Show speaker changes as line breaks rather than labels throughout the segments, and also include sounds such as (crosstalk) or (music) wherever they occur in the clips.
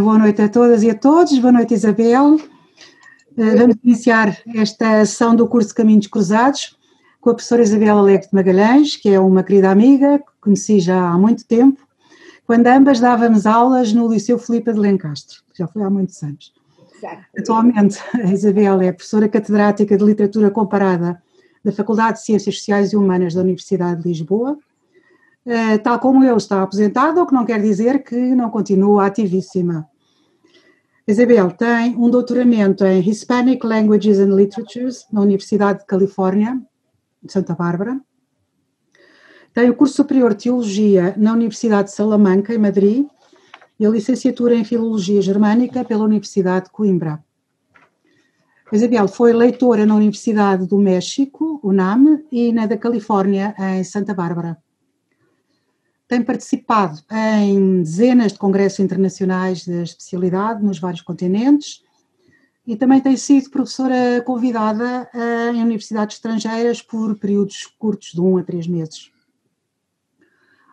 Boa noite a todas e a todos, boa noite Isabel. Uh, vamos iniciar esta sessão do curso Caminhos Cruzados com a professora Isabel de Magalhães, que é uma querida amiga, que conheci já há muito tempo, quando ambas dávamos aulas no Liceu Filipe de Lencastre, já foi há muitos anos. Exato. Atualmente, a Isabel é professora catedrática de Literatura Comparada da Faculdade de Ciências Sociais e Humanas da Universidade de Lisboa eh, tal como eu, está aposentada, o que não quer dizer que não continua ativíssima. Isabel tem um doutoramento em Hispanic Languages and Literatures na Universidade de Califórnia, de Santa Bárbara. Tem o curso superior de Teologia na Universidade de Salamanca, em Madrid, e a licenciatura em Filologia Germânica pela Universidade de Coimbra. Isabel foi leitora na Universidade do México, UNAM, e na da Califórnia, em Santa Bárbara tem participado em dezenas de congressos internacionais de especialidade nos vários continentes e também tem sido professora convidada eh, em universidades estrangeiras por períodos curtos de um a três meses.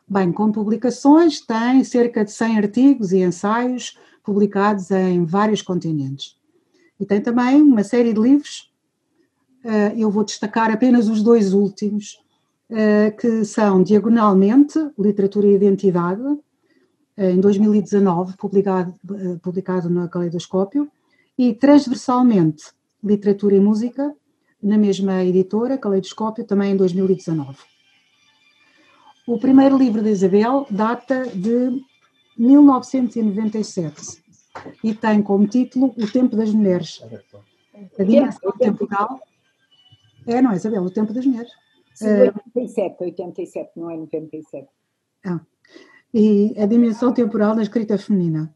Bem, com publicações, tem cerca de 100 artigos e ensaios publicados em vários continentes. E tem também uma série de livros, eh, eu vou destacar apenas os dois últimos, que são diagonalmente Literatura e Identidade, eh, em 2019, publicado, eh, publicado no Caleidoscópio, e transversalmente Literatura e Música, na mesma editora, Caleidoscópio, também em 2019. O primeiro livro de Isabel data de 1997 e tem como título O Tempo das Mulheres. A dimensão temporal. É, não é, Isabel? O Tempo das Mulheres.
Sim, 87, 87, não é 97. Ah,
e a dimensão temporal na escrita feminina.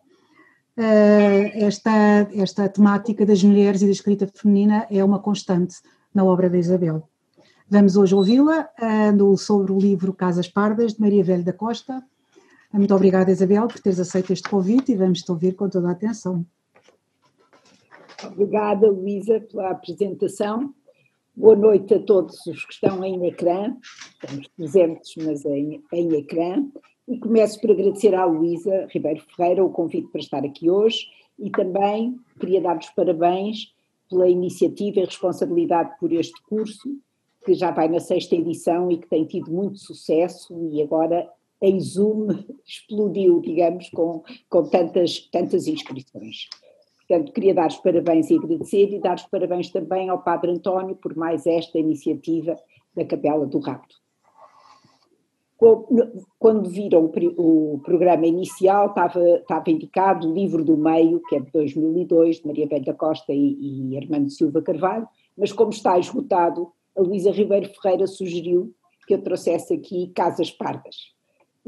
Uh, esta, esta temática das mulheres e da escrita feminina é uma constante na obra da Isabel. Vamos hoje ouvi-la uh, sobre o livro Casas Pardas, de Maria Velho da Costa. Muito obrigada, Isabel, por teres aceito este convite e vamos-te ouvir com toda a atenção.
Obrigada, Luísa, pela apresentação. Boa noite a todos os que estão em ecrã, estamos presentes, mas em, em ecrã, e começo por agradecer à Luísa Ribeiro Ferreira o convite para estar aqui hoje. E também queria dar os parabéns pela iniciativa e responsabilidade por este curso, que já vai na sexta edição e que tem tido muito sucesso. E agora em Zoom (laughs) explodiu, digamos, com, com tantas, tantas inscrições. Portanto, queria dar os parabéns e agradecer e dar os parabéns também ao Padre António por mais esta iniciativa da Capela do Rapto. Quando viram o programa inicial, estava, estava indicado o livro do meio, que é de 2002, de Maria Velha Costa e, e Armando Silva Carvalho, mas como está esgotado, a Luísa Ribeiro Ferreira sugeriu que eu trouxesse aqui Casas Pardas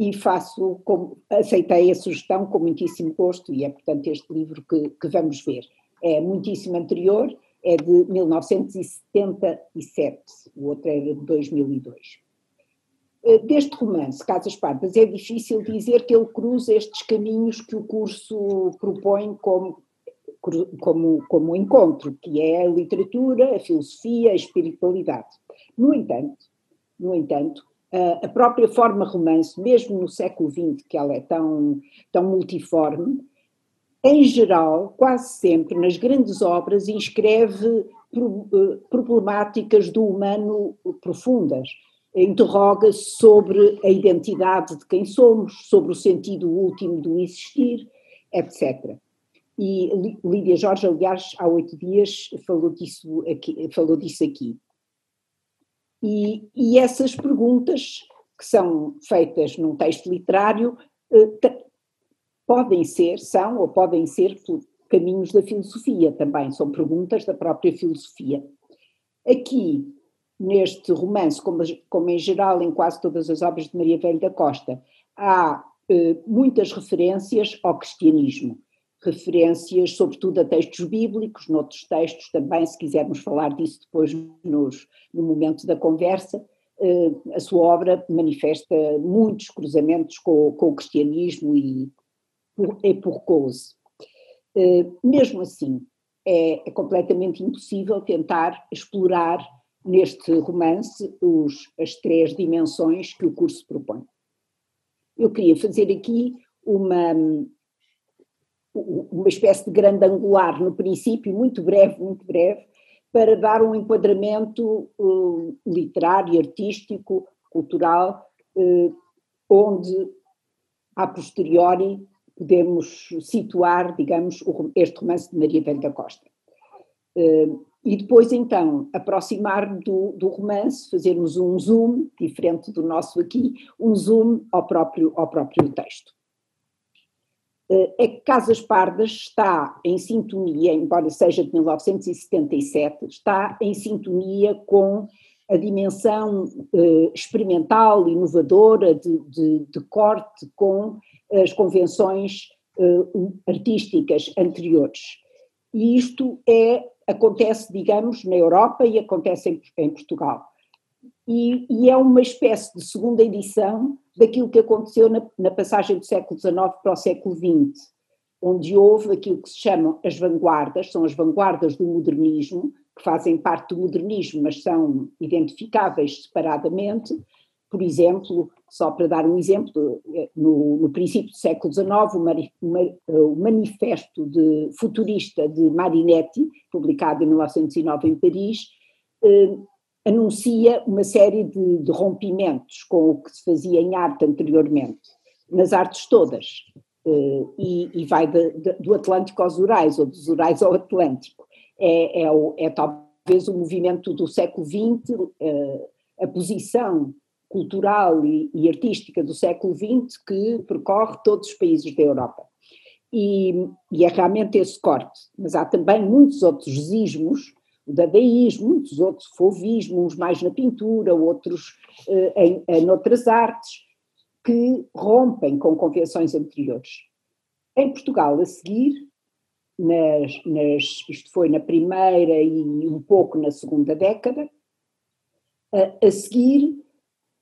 e faço, como, aceitei a sugestão com muitíssimo gosto e é portanto este livro que, que vamos ver. É muitíssimo anterior, é de 1977, o outro era de 2002. Eh, deste romance, Casas Pardas, é difícil dizer que ele cruza estes caminhos que o curso propõe como, como, como encontro, que é a literatura, a filosofia, a espiritualidade. No entanto, no entanto, a própria forma romance, mesmo no século XX, que ela é tão, tão multiforme, em geral, quase sempre, nas grandes obras, inscreve eh, problemáticas do humano profundas. Interroga sobre a identidade de quem somos, sobre o sentido último do existir, etc. E Lídia Jorge, aliás, há oito dias falou disso aqui. Falou disso aqui. E, e essas perguntas, que são feitas num texto literário, eh, podem ser, são ou podem ser caminhos da filosofia também, são perguntas da própria filosofia. Aqui, neste romance, como, como em geral em quase todas as obras de Maria Velho da Costa, há eh, muitas referências ao cristianismo referências, sobretudo a textos bíblicos, noutros textos também, se quisermos falar disso depois nos, no momento da conversa, eh, a sua obra manifesta muitos cruzamentos com, com o cristianismo e e por cause. Eh, mesmo assim, é, é, completamente impossível tentar explorar neste romance os, as três dimensões que o curso propõe. Eu queria fazer aqui uma, uma espécie de grande angular no princípio, muito breve, muito breve, para dar um enquadramento uh, literário, artístico, cultural, uh, onde, a posteriori, podemos situar, digamos, este romance de Maria Velho da Costa. Uh, e depois, então, aproximar do, do, romance, fazermos um zoom, diferente do nosso aqui, um zoom ao próprio, ao próprio texto. É que Casas Pardas está em sintonia, embora seja de 1977, está em sintonia com a dimensão eh, experimental, inovadora de, de, de, corte com as convenções eh, artísticas anteriores. E isto é, acontece, digamos, na Europa e acontece em, em Portugal. E, e, é uma espécie de segunda edição daquilo que aconteceu na, na passagem do século XIX para o século XX, onde houve aquilo que se chamam as vanguardas, são as vanguardas do modernismo, que fazem parte do modernismo, mas são identificáveis separadamente. Por exemplo, só para dar um exemplo, no, no princípio do século XIX, o, Manifesto de, Futurista de Marinetti, publicado em 1909 em Paris, eh, anuncia uma série de, de rompimentos com o que se fazia em arte anteriormente, nas artes todas, eh, e, e, vai de, de, do Atlântico aos Urais, ou dos Urais ao Atlântico é, é, o, é talvez o movimento do século XX, eh, a posição cultural e, e, artística do século XX que percorre todos os países da Europa. E, e, é realmente esse corte, mas há também muitos outros ismos, o dadaísmo, muitos outros fovismos, uns mais na pintura, outros uh, em, em outras artes, que rompem com convenções anteriores. Em Portugal, a seguir, nas, nas, isto foi na primeira e um pouco na segunda década. A, a seguir,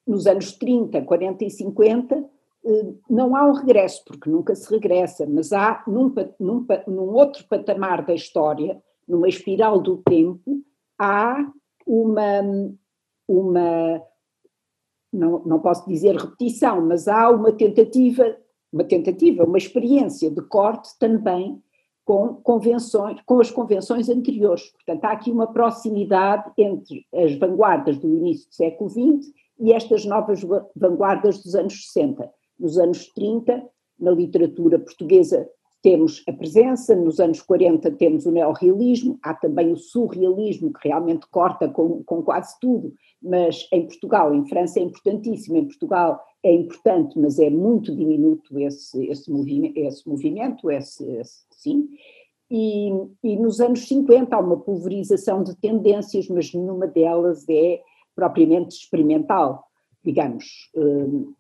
nos anos 30, 40 e 50, eh, não há um regresso, porque nunca se regressa, mas há num, num, num outro patamar da história, numa espiral do tempo, há uma, uma não, não posso dizer repetição, mas há uma tentativa, uma tentativa, uma experiência de corte também com convenções, com as convenções anteriores. Portanto, há aqui uma proximidade entre as vanguardas do início do século XX e estas novas vanguardas dos anos 60. Nos anos 30, na literatura portuguesa, temos a presença, nos anos 40 temos o neorrealismo, há também o surrealismo, que realmente corta com, com quase tudo, mas em Portugal, em França é importantíssimo, em Portugal é importante, mas é muito diminuto esse, esse, movi esse movimento, esse, esse sim. E, e, nos anos 50 há uma pulverização de tendências, mas nenhuma delas é propriamente experimental, digamos. Hum,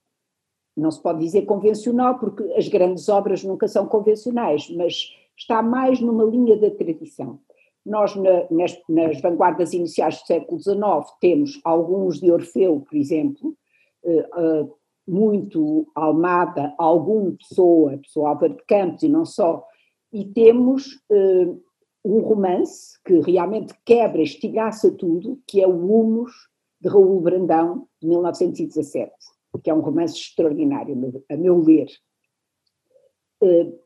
não se pode dizer convencional, porque as grandes obras nunca são convencionais, mas está mais numa linha da tradição. Nós, na, nas, nas, vanguardas iniciais do século XIX, temos alguns de Orfeu, por exemplo, uh, uh, muito Almada, algum Pessoa, Pessoa Álvaro de Campos e não só, e temos uh, um romance que realmente quebra, estilhaça tudo, que é o Humus, de Raul Brandão, de 1917, que é um romance extraordinário, a meu ler. Uh,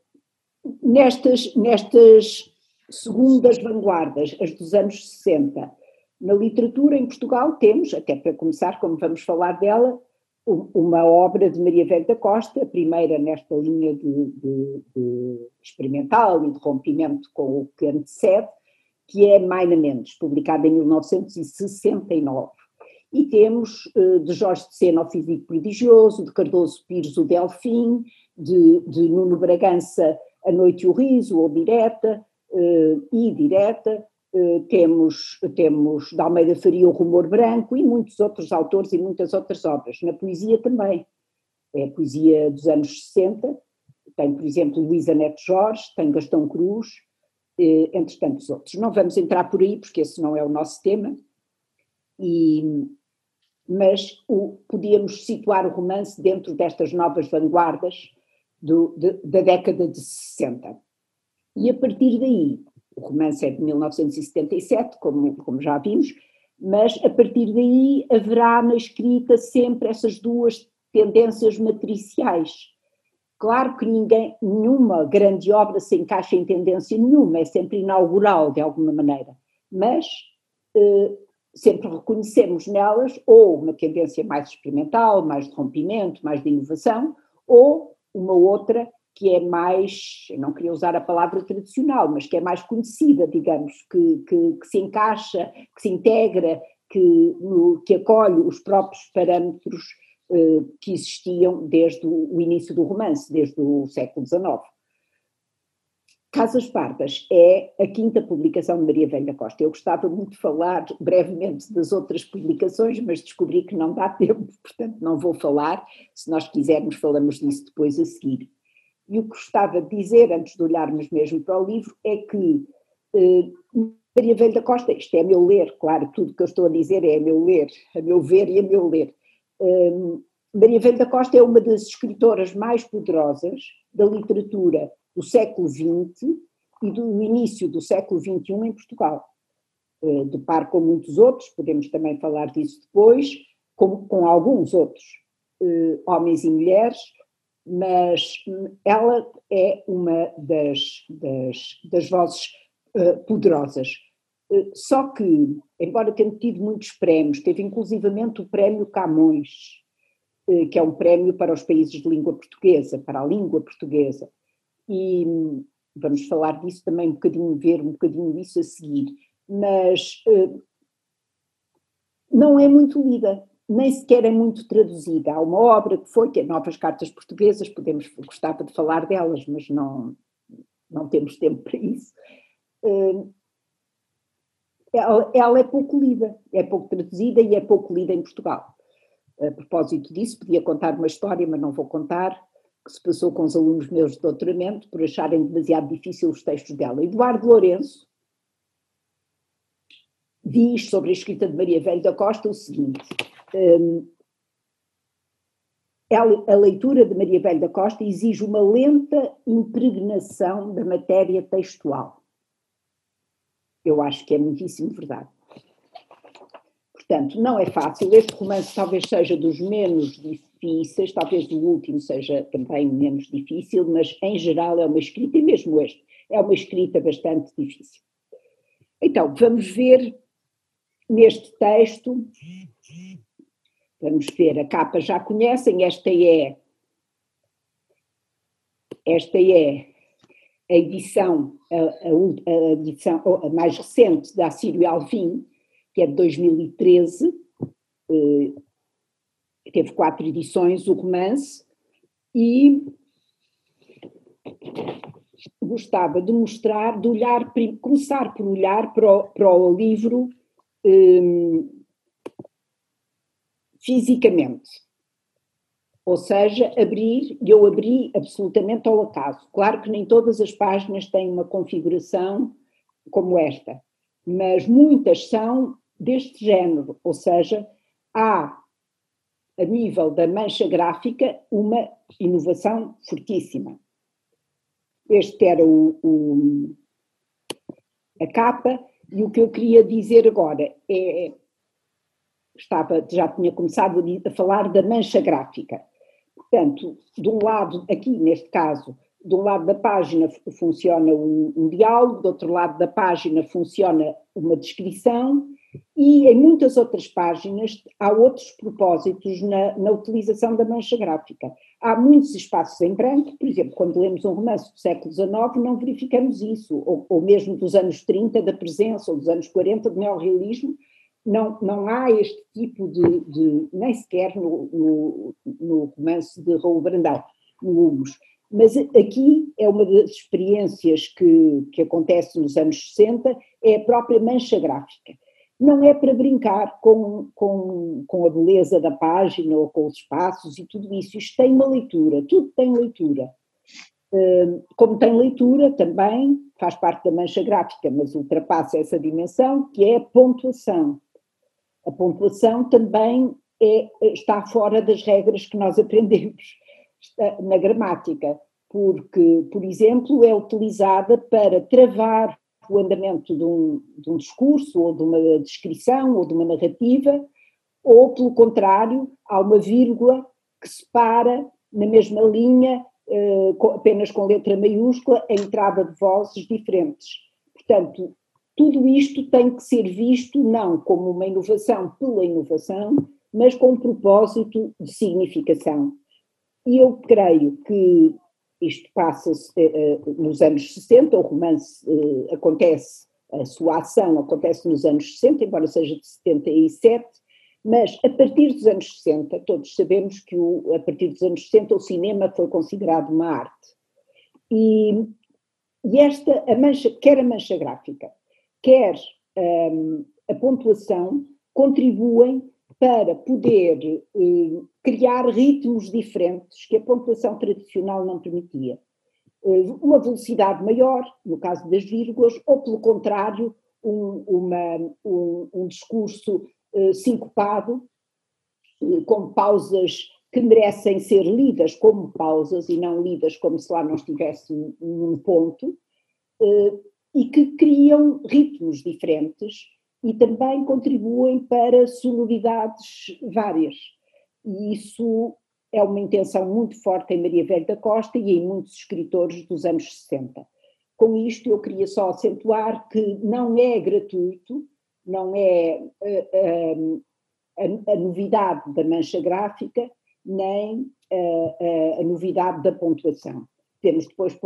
nestas, nestas segundas vanguardas, as dos anos 60, na literatura em Portugal temos, até para começar, como vamos falar dela, uma obra de Maria Velho da Costa, a primeira nesta linha de, de, de experimental e de rompimento com o que antecede, que é Maina Mendes, publicada em 1969. E temos uh, de Jorge de Sena o Físico Prodigioso, de Cardoso Pires o Delfim, de, de Nuno Bragança A Noite e o Riso, ou Direta, uh, e Direta, eh, temos, temos de Almeida Faria o Rumor Branco e muitos outros autores e muitas outras obras. Na poesia também. É a poesia dos anos 60, tem, por exemplo, Luísa Neto Jorge, tem Gastão Cruz, eh, entre tantos outros. Não vamos entrar por aí, porque esse não é o nosso tema, e, mas o, podíamos situar o romance dentro destas novas vanguardas do, de, da década de 60. E a partir daí, o romance é de 1977, como, como já vimos, mas a partir daí haverá na escrita sempre essas duas tendências matriciais Claro que ninguém, nenhuma grande obra se encaixa em tendência nenhuma, é sempre inaugural de alguma maneira, mas eh, sempre reconhecemos nelas ou uma tendência mais experimental, mais de rompimento, mais de inovação, ou uma outra que é mais, eu não queria usar a palavra tradicional, mas que é mais conhecida, digamos, que, que, que se encaixa, que se integra, que, que acolhe os próprios parâmetros eh, que existiam desde o início do romance, desde o século XIX. Casas Pardas é a quinta publicação de Maria Velha Costa. Eu gostava muito de falar brevemente das outras publicações, mas descobri que não dá (laughs) tempo, portanto não vou falar. Se nós quisermos, falamos disso depois a seguir. E o que gostava de dizer, antes de olharmos mesmo para o livro, é que eh, Maria Velha Costa, isto é meu ler, claro, tudo que eu estou a dizer é a meu ler, a meu ver e a meu ler. Eh, Maria Velha Costa é uma das escritoras mais poderosas da literatura do século XX e do início do século XXI em Portugal. Eh, de par com muitos outros, podemos também falar disso depois, com, com alguns outros eh, homens e mulheres, mas ela é uma das, das, das vozes eh, poderosas. Só que, embora tenha tido muitos prémios, teve inclusivamente o prémio Camões, que é um prémio para os países de língua portuguesa, para a língua portuguesa, e vamos falar disso também um bocadinho, ver um bocadinho isso a seguir, mas uh, não é muito lida, nem sequer é muito traduzida. Há uma obra que foi, que é Novas Cartas Portuguesas, podemos, gostava de falar delas, mas não, não temos tempo para isso. Uh, ela, ela, é pouco lida, é pouco traduzida e é pouco lida em Portugal. A propósito disso, podia contar uma história, mas não vou contar que se passou com os alunos meus de doutoramento por acharem demasiado difícil os textos dela. Eduardo Lourenço diz sobre a escrita de Maria Velho da Costa o seguinte: um, a leitura de Maria Velho da Costa exige uma lenta impregnação da matéria textual. Eu acho que é muitíssimo verdade. Portanto, não é fácil. Este romance talvez seja dos menos difíceis, talvez o último seja também menos difícil, mas em geral é uma escrita, e mesmo este, é uma escrita bastante difícil. Então, vamos ver neste texto, vamos ver, a capa já conhecem, esta é, esta é a edição, a, a, a edição a mais recente da Sírio Alvim, que é de 2013, eh, teve quatro edições, o romance, e gostava de mostrar, de olhar, começar por olhar para o, para o livro um, fisicamente. Ou seja, abrir, e eu abri absolutamente ao acaso. Claro que nem todas as páginas têm uma configuração como esta, mas muitas são deste género, ou seja, há, a nível da mancha gráfica, uma inovação fortíssima. Este era o, o, a capa, e o que eu queria dizer agora é. Estava, já tinha começado a falar da mancha gráfica. Portanto, de um lado, aqui neste caso, de um lado da página funciona um, um diálogo, do outro lado da página funciona uma descrição, e em muitas outras páginas há outros propósitos na, na, utilização da mancha gráfica. Há muitos espaços em branco, por exemplo, quando lemos um romance do século XIX, não verificamos isso, ou, ou mesmo dos anos 30 da presença, ou dos anos 40 do neorrealismo, não, não há este tipo de, de nem sequer no, no, no, romance de Raul Brandão, no Humus. Mas aqui é uma das experiências que, que acontece nos anos 60, é a própria mancha gráfica não é para brincar com, com, com a beleza da página ou com os espaços e tudo isso. Isto tem uma leitura, tudo tem leitura. Hum, como tem leitura, também faz parte da mancha gráfica, mas ultrapassa essa dimensão, que é a pontuação. A pontuação também é, está fora das regras que nós aprendemos na gramática, porque, por exemplo, é utilizada para travar o andamento de um, de um discurso, ou de uma descrição, ou de uma narrativa, ou, pelo contrário, há uma vírgula que separa na mesma linha apenas com letra maiúscula, a entrada de vozes diferentes. Portanto, tudo isto tem que ser visto não como uma inovação pela inovação, mas com um propósito de significação. E eu creio que isto passa-se eh, nos anos 60, o romance eh, acontece, a sua ação acontece nos anos 60, embora seja de 77, mas a partir dos anos 60, todos sabemos que o, a partir dos anos 60 o cinema foi considerado uma arte. E, e esta, a mancha, quer a mancha gráfica, quer um, a pontuação, contribuem para poder uh, criar ritmos diferentes que a pontuação tradicional não permitia. Uh, uma velocidade maior, no caso das vírgulas, ou pelo contrário, um, uma, um, um discurso uh, sincopado, com pausas que merecem ser lidas como pausas e não lidas como se lá não estivesse num ponto, e que criam ritmos diferentes e também contribuem para sonoridades várias. E isso é uma intenção muito forte em Maria Velho da Costa e em muitos escritores dos anos 60. Com isto, eu queria só acentuar que não é gratuito, não é uh, uh, a, a, novidade da mancha gráfica, nem uh, a novidade da pontuação. Temos depois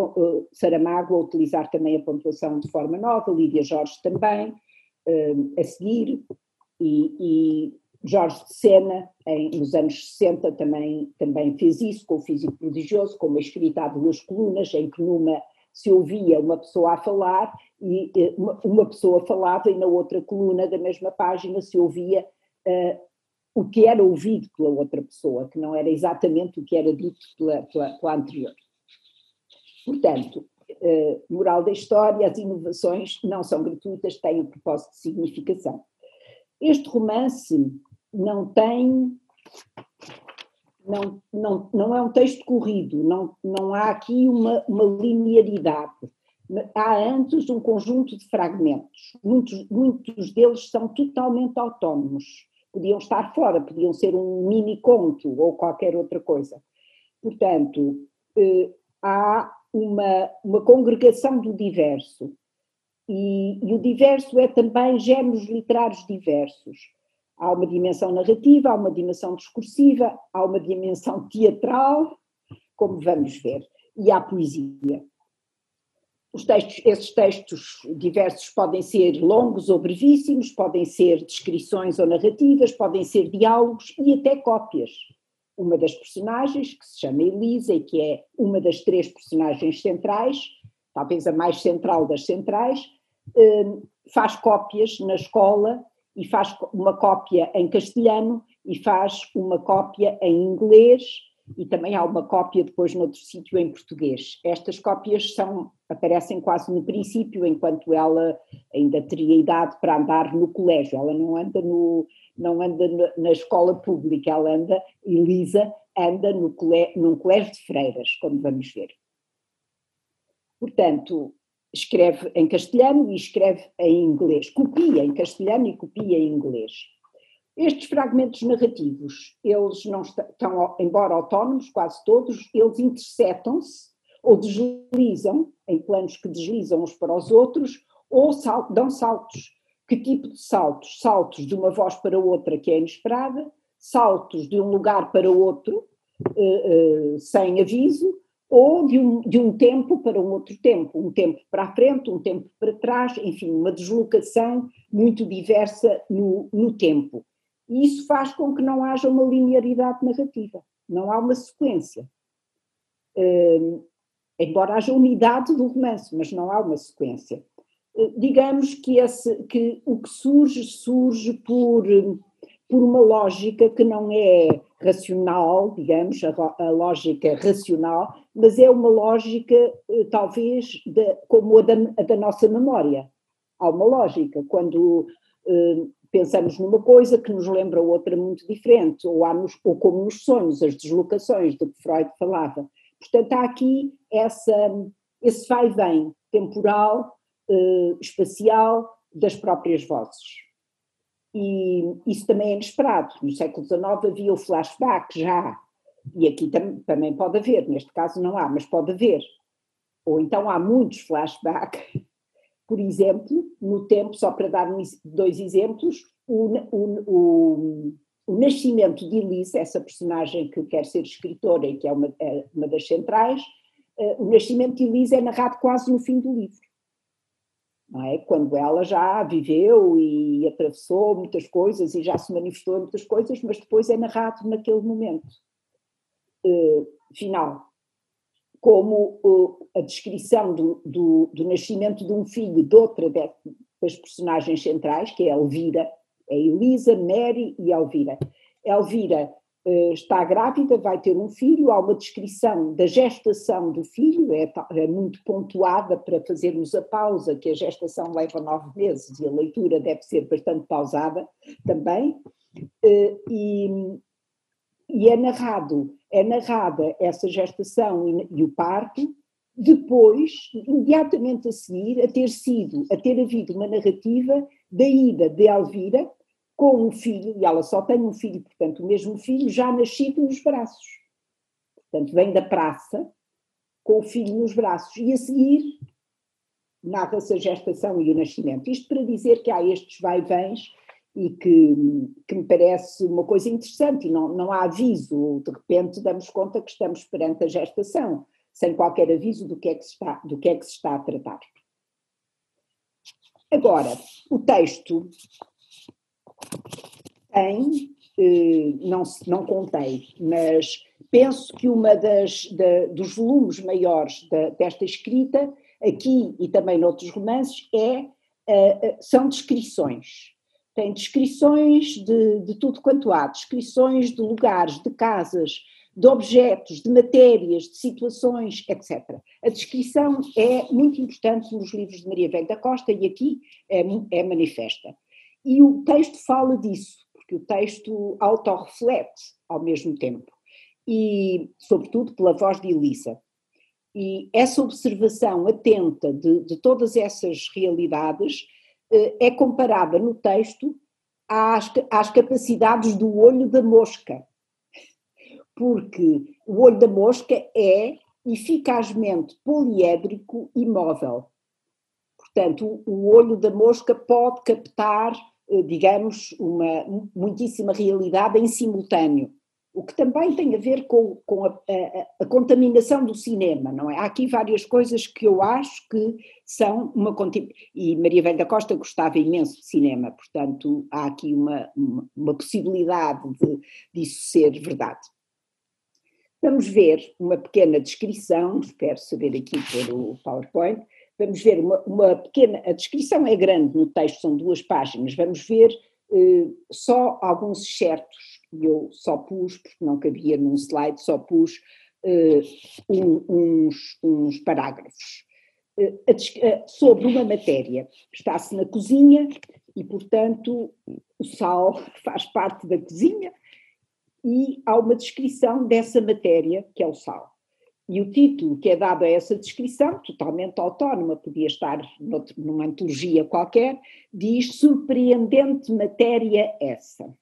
Saramago a utilizar também a pontuação de forma nova, Lídia Jorge também, a seguir, e, e Jorge de Sena, em, nos anos 60, também, também fez isso com o Físico Prodigioso, com uma escrita a duas colunas, em que numa se ouvia uma pessoa a falar e uma, uma pessoa falava e na outra coluna da mesma página se ouvia uh, o que era ouvido pela outra pessoa, que não era exatamente o que era dito pela, pela, pela anterior. Portanto, uh, moral da história, as inovações não são gratuitas, têm um propósito de significação. Este romance não tem. Não, não, não é um texto corrido, não, não há aqui uma, uma linearidade. Há antes um conjunto de fragmentos, muitos, muitos deles são totalmente autónomos. Podiam estar fora, podiam ser um mini conto ou qualquer outra coisa. Portanto, eh, há uma, uma congregação do diverso. E, e, o diverso é também géneros literários diversos. Há uma dimensão narrativa, há uma dimensão discursiva, há uma dimensão teatral, como vamos ver, e há poesia. Os textos, esses textos diversos podem ser longos ou brevíssimos, podem ser descrições ou narrativas, podem ser diálogos e até cópias uma das personagens, que se chama Elisa e que é uma das três personagens centrais, talvez a mais central das centrais, hum, faz cópias na escola e faz uma cópia em castelhano e faz uma cópia em inglês e também há uma cópia depois noutro sítio em português. Estas cópias são aparecem quase no princípio, enquanto ela ainda teria idade para andar no colégio. Ela não anda no, não anda na escola pública, ela anda, Elisa, anda no colégio, num colégio de freiras, como vamos ver. Portanto, escreve em castelhano e escreve em inglês, copia em castelhano e copia em inglês. Estes fragmentos narrativos, eles não estão, embora autónomos, quase todos, eles interceptam-se ou deslizam, em planos que deslizam uns para os outros, ou sal, dão saltos que tipo de saltos? Saltos de uma voz para outra que é inesperada, saltos de um lugar para outro uh, uh, sem aviso, ou de um, de um tempo para um outro tempo, um tempo para a frente, um tempo para trás, enfim, uma deslocação muito diversa no, no tempo. E isso faz com que não haja uma linearidade narrativa, não há uma sequência. Uh, embora haja unidade do romance, mas não há uma sequência digamos que, esse, que o que surge, surge por, por uma lógica que não é racional, digamos, a, a lógica racional, mas é uma lógica eh, talvez de, como a da, a da, nossa memória. Há uma lógica, quando eh, pensamos numa coisa que nos lembra outra muito diferente, ou, há nos, ou como nos sonhos, as deslocações de que Freud falava. Portanto, há aqui essa, esse vai-vem temporal uh, espacial das próprias vozes. E isso também é inesperado. No século XIX havia o flashback já, e aqui tam, também pode haver, neste caso não há, mas pode haver. Ou então há muitos flashbacks, (laughs) por exemplo, no tempo, só para dar dois exemplos, o, o, o, o nascimento de Elise, essa personagem que quer ser escritora e que é uma, é uma das centrais, uh, o nascimento de Elise é narrado quase no fim do livro. Não é? Quando ela já viveu e atravessou muitas coisas e já se manifestou em muitas coisas, mas depois é narrado naquele momento final. Como uh, a descrição do, do, do, nascimento de um filho de outra das personagens centrais, que é Elvira, é Elisa, Mary e Elvira. Elvira uh, está grávida, vai ter um filho, há uma descrição da gestação do filho, é, é, muito pontuada para fazermos a pausa, que a gestação leva nove meses e a leitura deve ser bastante pausada também. E, e, é narrado, é narrada essa gestação e, e o parto, depois, imediatamente a seguir, a ter sido, a ter havido uma narrativa da ida de Elvira com um filho, e ela só tem um filho, portanto, o mesmo filho já nascido nos braços. Portanto, vem da praça com o filho nos braços. E a seguir narra-se a gestação e o nascimento. Isto para dizer que há estes vai-vens e que, que me parece uma coisa interessante, e não, não há aviso, de repente damos conta que estamos perante a gestação, sem qualquer aviso do que é que se está, do que é que se está a tratar. Agora, o texto tem, eh, não, não contei, mas penso que uma das da, dos volumes maiores da, desta escrita, aqui e também noutros romances, é, uh, são descrições. Tem descrições de, de tudo quanto há, descrições de lugares, de casas, de objetos, de matérias, de situações, etc. A descrição é muito importante nos livros de Maria Velho da Costa e aqui é, é manifesta. E o texto fala disso, porque o texto autorreflete ao mesmo tempo, e sobretudo pela voz de Elisa. E essa observação atenta de, de todas essas realidades é comparada no texto às, às capacidades do olho da mosca, porque o olho da mosca é eficazmente poliédrico e móvel. Portanto, o olho da mosca pode captar eh, digamos, uma muitíssima realidade em simultâneo, o que também tem a ver com, com a, a, a, contaminação do cinema, não é? Há aqui várias coisas que eu acho que são uma. E Maria Velha da Costa gostava imenso de cinema, portanto, há aqui uma, uma, uma possibilidade de, disso ser verdade. Vamos ver uma pequena descrição, espero saber aqui pelo PowerPoint, vamos ver uma, uma, pequena, a descrição é grande no texto, são duas páginas, vamos ver eh, só alguns excertos, e eu só pus, porque não cabia num slide, só pus eh, um, uns, uns, parágrafos. Eh, sobre uma matéria, está-se na cozinha e, portanto, o sal (laughs) faz parte da cozinha e há uma descrição dessa matéria, que é o sal. E o título que é dado a essa descrição, totalmente autónoma, podia estar numa antologia qualquer, diz surpreendente matéria essa.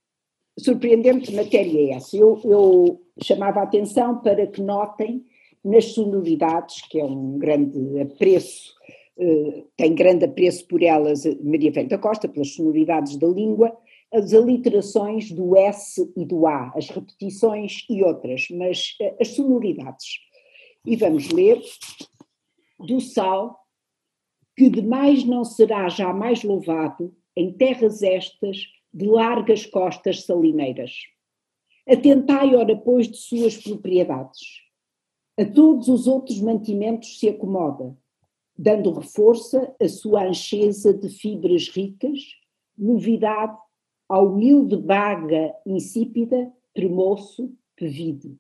Surpreendente matéria essa. Eu, eu chamava a atenção para que notem nas sonoridades, que é um grande apreço, eh, tem grande apreço por elas Maria Velho da Costa, pelas sonoridades da língua, as aliterações do S e do A, as repetições e outras, mas eh, as sonoridades. E vamos ler do sal, que demais não será jamais louvado em terras estas de largas costas salineiras. Atentai, ora, pois, de suas propriedades. A todos os outros mantimentos se acomoda, dando reforço à sua ancheza de fibras ricas, novidade ao humilde baga insípida, tremoço, pevide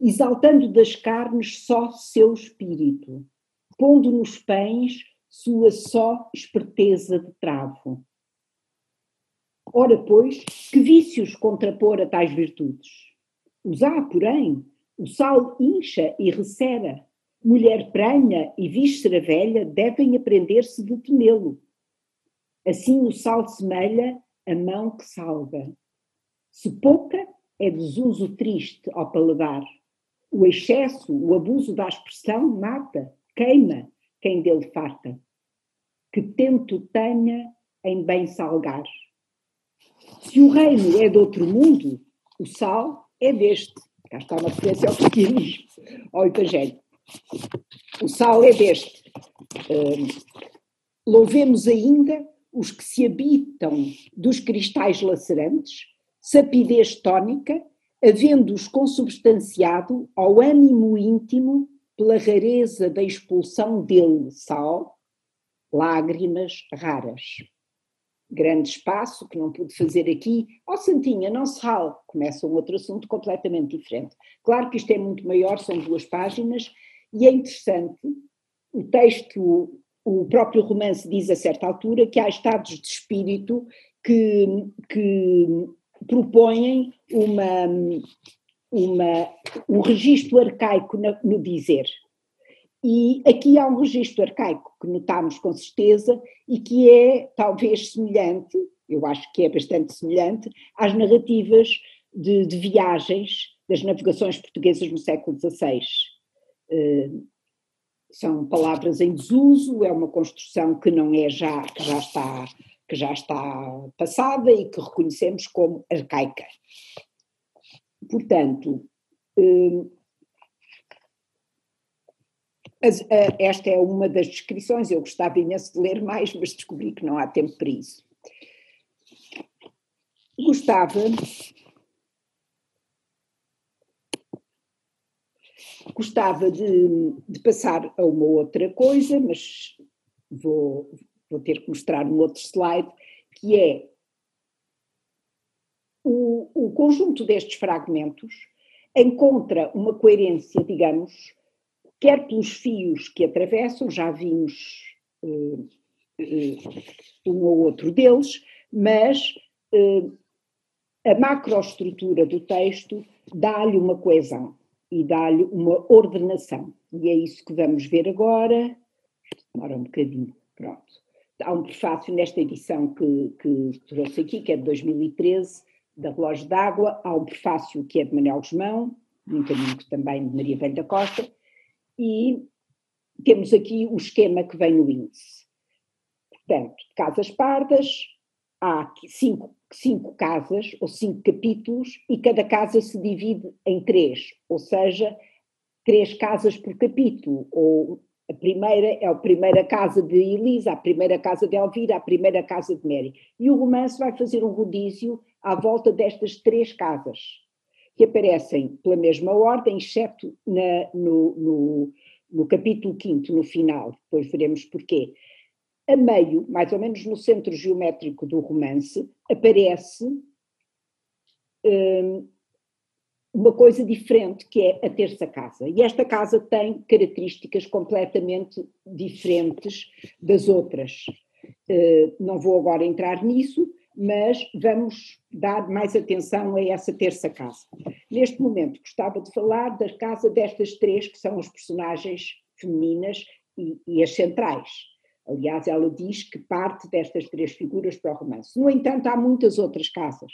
exaltando das carnes só seu espírito, pondo nos pães sua só esperteza de travo. Ora, pois, que vícios contrapor a tais virtudes? Os há, porém, o sal incha e recera, mulher pranha e víscera velha devem aprender-se de temê-lo. Assim o sal semelha a mão que salga. Se pouca, é desuso triste ao paladar. O excesso, o abuso da expressão mata, queima quem dele farta. Que tento tenha em bem salgar. Se o reino é de outro mundo, o sal é deste. Cá está uma referência ao cristianismo, ao evangelho. O sal é deste. Uh, louvemos ainda os que se habitam dos cristais lacerantes, sapidez tónica, havendo-os consubstanciado ao ânimo íntimo pela rareza da expulsão dele, sal, lágrimas raras. Grande espaço que não pude fazer aqui. Ó oh, Santinha, não se rale. Começa um outro assunto completamente diferente. Claro que isto é muito maior, são duas páginas, e é interessante. O texto o próprio romance diz a certa altura que há estados de espírito que, que propõem uma, uma, um registro arcaico no, dizer. E aqui há um registro arcaico que notamos com certeza e que é talvez semelhante, eu acho que é bastante semelhante, às narrativas de, de viagens das navegações portuguesas no século XVI são palavras em desuso, é uma construção que não é já, que já está, que já está passada e que reconhecemos como arcaica. Portanto, hum, esta é uma das descrições, eu gostava imenso de ler mais, mas descobri que não há tempo para isso. Gostava Gostava de, de, passar a uma outra coisa, mas vou, vou ter que mostrar um outro slide, que é o, o conjunto destes fragmentos encontra uma coerência, digamos, quer pelos fios que atravessam, já vimos uh, uh, um ou outro deles, mas uh, a macroestrutura do texto dá-lhe uma coesão e dá-lhe uma ordenação. E é isso que vamos ver agora. Demora um bocadinho, pronto. Há um prefácio nesta edição que, que trouxe aqui, que é de 2013, da Relógio d'Água. Há um prefácio que é de Manuel Guzmão, muito amigo também de Maria Velha da Costa. E temos aqui o esquema que vem no índice. Portanto, casas pardas, há cinco, cinco casas ou cinco capítulos e cada casa se divide em três, ou seja, três casas por capítulo, ou a primeira é a primeira casa de Elisa, a primeira casa de Elvira, a primeira casa de Mary. E o romance vai fazer um rodízio à volta destas três casas, que aparecem pela mesma ordem, exceto na, no, no, no capítulo quinto, no final, depois veremos porquê a meio, mais ou menos no centro geométrico do romance, aparece um, uma coisa diferente, que é a terça casa. E esta casa tem características completamente diferentes das outras. Uh, não vou agora entrar nisso, mas vamos dar mais atenção a essa terça casa. Neste momento, gostava de falar da casa destas três, que são as personagens femininas e, e as centrais Aliás, ela diz que parte destas três figuras para o romance. No entanto, há muitas outras casas.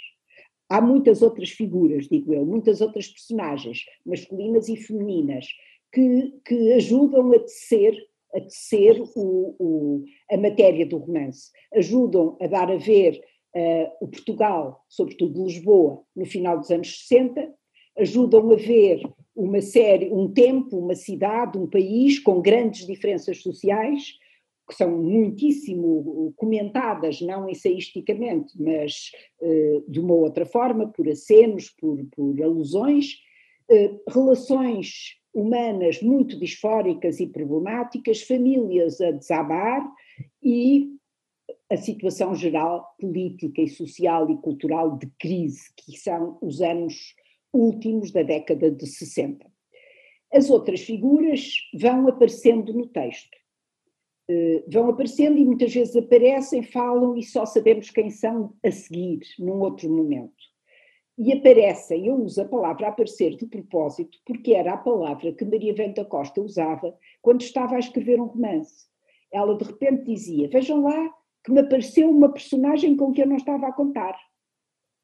Há muitas outras figuras, digo eu, muitas outras personagens, masculinas e femininas, que, que ajudam a tecer, a tecer o, o, a matéria do romance, ajudam a dar a ver uh, o Portugal, sobretudo Lisboa, no final dos anos 60, ajudam a ver uma série, um tempo, uma cidade, um país com grandes diferenças sociais, que são muitíssimo comentadas, não ensaísticamente, mas uh, de uma outra forma, por acenos, por, por alusões, uh, relações humanas muito disfóricas e problemáticas, famílias a desabar e a situação geral política e social e cultural de crise, que são os anos últimos da década de 60. As outras figuras vão aparecendo no texto eh, vão aparecendo e muitas vezes aparecem, falam e só sabemos quem são a seguir, num outro momento. E aparecem, eu uso a palavra aparecer de propósito, porque era a palavra que Maria Venta Costa usava quando estava a escrever um romance. Ela de repente dizia: Vejam lá que me apareceu uma personagem com que eu não estava a contar.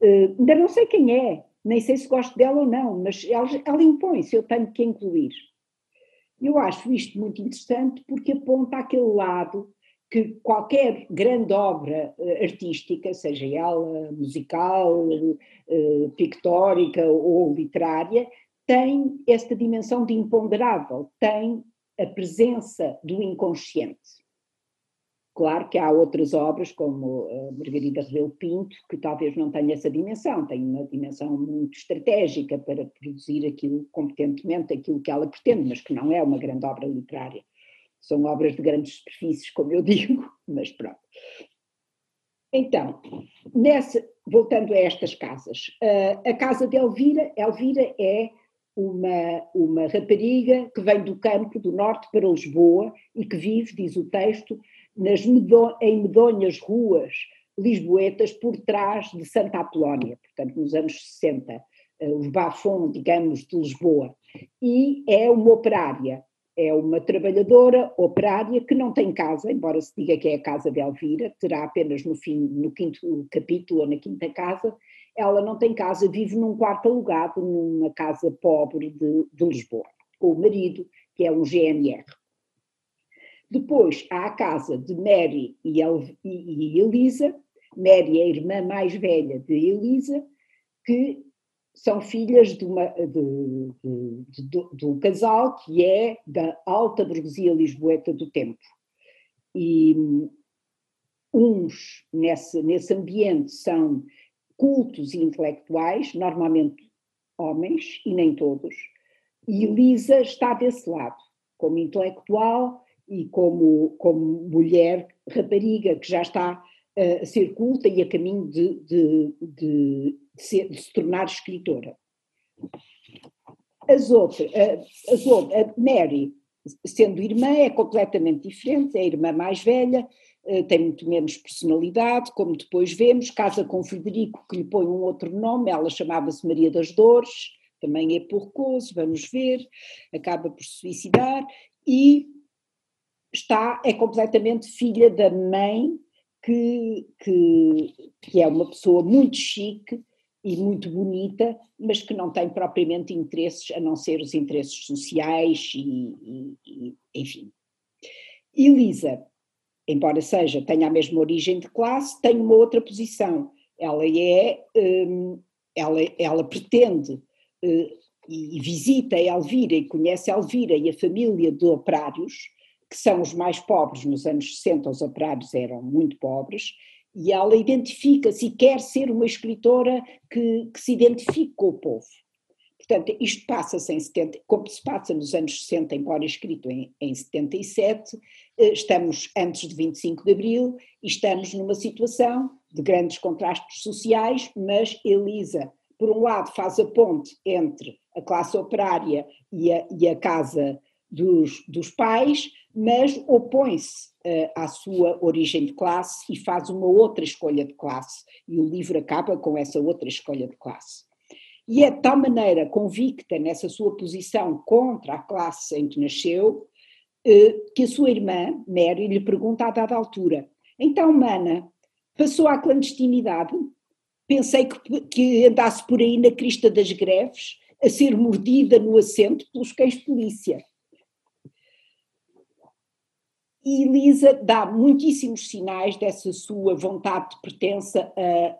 Uh, ainda não sei quem é, nem sei se gosto dela ou não, mas ela, ela impõe-se, eu tenho que incluir. Eu acho isto muito interessante porque aponta aquele lado que qualquer grande obra uh, artística, seja ela musical, uh, pictórica ou literária, tem esta dimensão de imponderável, tem a presença do inconsciente. Claro que há outras obras, como a Margarida Rebelo Pinto, que talvez não tenha essa dimensão, tem uma dimensão muito estratégica para produzir aquilo competentemente, aquilo que ela pretende, mas que não é uma grande obra literária. São obras de grandes superfícies, como eu digo, (laughs) mas pronto. Então, nessa, voltando a estas casas, a casa de Elvira, Elvira é uma, uma rapariga que vem do campo do norte para Lisboa e que vive, diz o texto, nas medo, em medonhas ruas lisboetas por trás de Santa Apolónia, portanto nos anos 60, eh, os bafons, digamos, de Lisboa. E é uma operária, é uma trabalhadora operária que não tem casa, embora se diga que é a casa de Elvira, terá apenas no fim, no quinto capítulo ou na quinta casa, ela não tem casa, vive num quarto alugado numa casa pobre de, de Lisboa, com o marido, que é um GNR. Depois há a casa de Mary e, e, Elisa, Mary é a irmã mais velha de Elisa, que são filhas de, uma, de, de, de, um casal que é da alta burguesia lisboeta do tempo. E uns nesse, nesse ambiente são cultos e intelectuais, normalmente homens, e nem todos, e Elisa está desse lado, como intelectual e como, como mulher rapariga, que já está uh, a ser culta e a caminho de, de, de, ser, de se tornar escritora. As outras, as outras, Mary, sendo irmã, é completamente diferente, é a irmã mais velha, eh, tem muito menos personalidade, como depois vemos, casa com Frederico, que lhe põe um outro nome, ela chamava-se Maria das Dores, também é porcoso, vamos ver, acaba por se suicidar, e está, é completamente filha da mãe, que, que, que é uma pessoa muito chique e muito bonita, mas que não tem propriamente interesses, a não ser os interesses sociais e, e, e enfim. Elisa embora seja, tenha a mesma origem de classe, tem uma outra posição. Ela é, um, ela, ela pretende uh, e visita Elvira e conhece Elvira e a família de operários, que são os mais pobres nos anos 60, os operários eram muito pobres, e ela identifica-se e quer ser uma escritora que, que se identifique com o povo. Portanto, isto passa-se em 70, como se passa nos anos 60, embora escrito em, em 77, eh, estamos antes de 25 de Abril e estamos numa situação de grandes contrastes sociais, mas Elisa, por um lado, faz a ponte entre a classe operária e a, e a casa dos, dos pais, mas opõe-se uh, à sua origem de classe e faz uma outra escolha de classe, e o livro acaba com essa outra escolha de classe. E é de tal maneira convicta nessa sua posição contra a classe em que nasceu, eh, que a sua irmã, Mary, lhe pergunta a dada altura: Então, Mana, passou à clandestinidade? Pensei que, que andasse por aí na crista das greves, a ser mordida no assento pelos cães de polícia. E Elisa dá muitíssimos sinais dessa sua vontade de pertença a,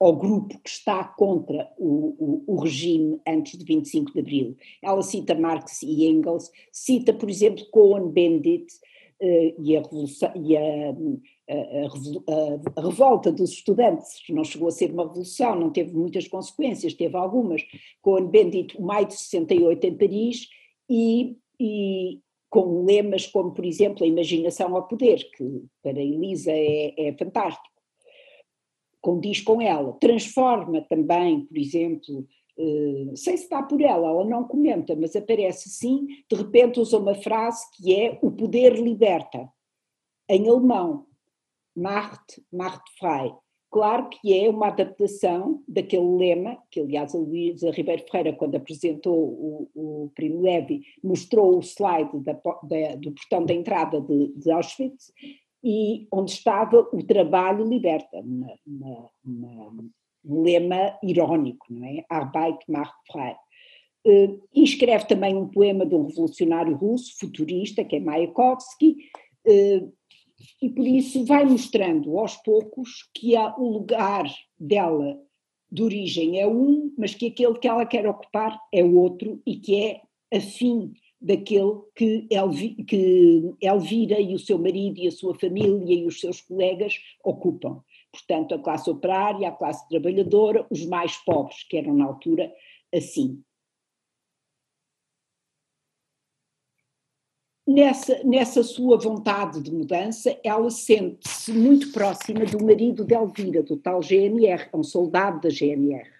ao grupo que está contra o, o, o, regime antes de 25 de Abril. Ela cita Marx e Engels, cita, por exemplo, Cohen-Bendit uh, e, a, e a, a, revolta dos estudantes, não chegou a ser uma revolução, não teve muitas consequências, teve algumas. Cohen-Bendit, o maio de 68 em Paris, e, e com lemas como, por exemplo, a imaginação ao poder, que para Elisa é, é fantástico condiz com ela. Transforma também, por exemplo, uh, sem se dá por ela, ela não comenta, mas aparece sim, de repente usa uma frase que é o poder liberta, em alemão, Macht, Macht frei. Claro que é uma adaptação daquele lema, que aliás a Luísa Ribeiro Ferreira, quando apresentou o, o Primo Levi, mostrou o slide da, da, do portão da entrada de, de Auschwitz, e onde estava o trabalho liberta, uma, uma, uma, um lema irónico, não é? Arbeit macht frei. Uh, e escreve também um poema de um revolucionário russo, futurista, que é Mayakovsky, uh, e por isso vai mostrando aos poucos que há o lugar dela de origem é um, mas que aquele que ela quer ocupar é outro e que é afim daquele que, Elvi, que Elvira e o seu marido e a sua família e os seus colegas ocupam. Portanto, a classe operária, a classe trabalhadora, os mais pobres, que eram na altura assim. Nessa, nessa sua vontade de mudança, ela sente-se muito próxima do marido de Elvira, do tal GNR, é um soldado da GNR.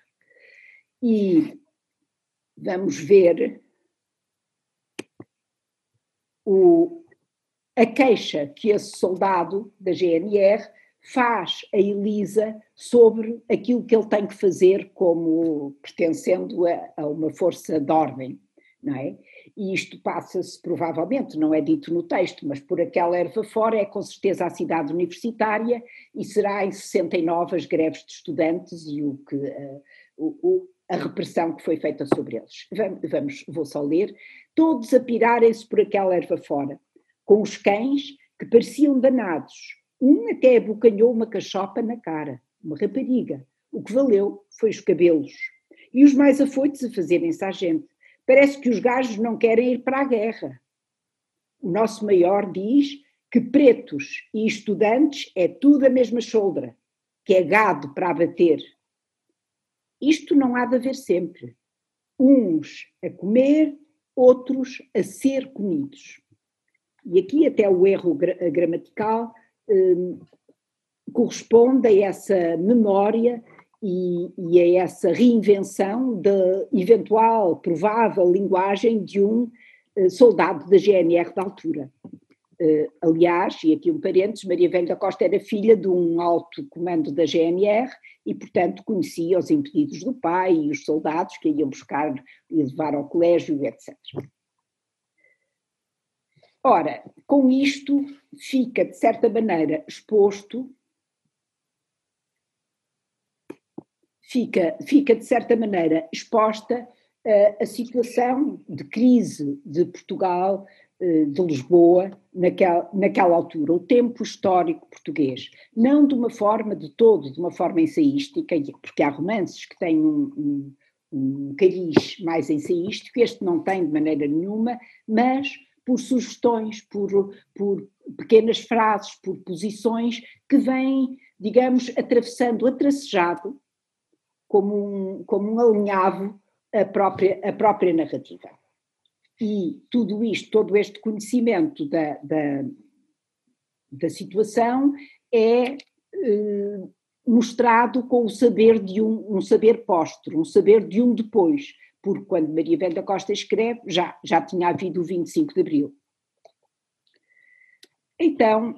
E vamos ver o, a queixa que esse soldado da GNR faz a Elisa sobre aquilo que ele tem que fazer como pertencendo a, a uma força de ordem, não é? E isto passa-se provavelmente, não é dito no texto, mas por aquela erva fora é com certeza a cidade universitária e será em 69 as greves de estudantes e o que uh, o, a repressão que foi feita sobre eles. Vamos, vamos vou só ler. Todos a pirarem-se por aquela erva fora, com os cães que pareciam danados. Um até abocanhou uma cachopa na cara, uma rapariga. O que valeu foi os cabelos. E os mais afoitos a fazerem-se à gente. Parece que os gajos não querem ir para a guerra. O nosso maior diz que pretos e estudantes é tudo a mesma choldra, que é gado para abater. Isto não há de haver sempre. Uns a comer, outros a ser comidos. E aqui até o erro gramatical um, corresponde a essa memória e, e, a essa reinvenção da eventual, provável linguagem de um uh, soldado da GNR da altura. Uh, aliás, e aqui um parênteses, Maria Velho da Costa era filha de um alto comando da GNR e, portanto, conhecia os impedidos do pai e os soldados que iam buscar e levar ao colégio, etc. Ora, com isto fica, de certa maneira, exposto, fica, fica de certa maneira exposta a, a situação de crise de Portugal eh, de Lisboa naquela, naquela altura, o tempo histórico português, não de uma forma de todo, de uma forma ensaística, porque há romances que têm um, um, um cariz mais ensaístico, este não tem de maneira nenhuma, mas por sugestões, por, por pequenas frases, por posições que vêm, digamos, atravessando, atracejado, como um, como um alinhavo a própria, a própria narrativa. E tudo isto, todo este conhecimento da, da, da situação é eh, mostrado com o saber de um, um saber póstero, um saber de um depois, porque quando Maria Velha da Costa escreve, já, já tinha havido o 25 de Abril. Então,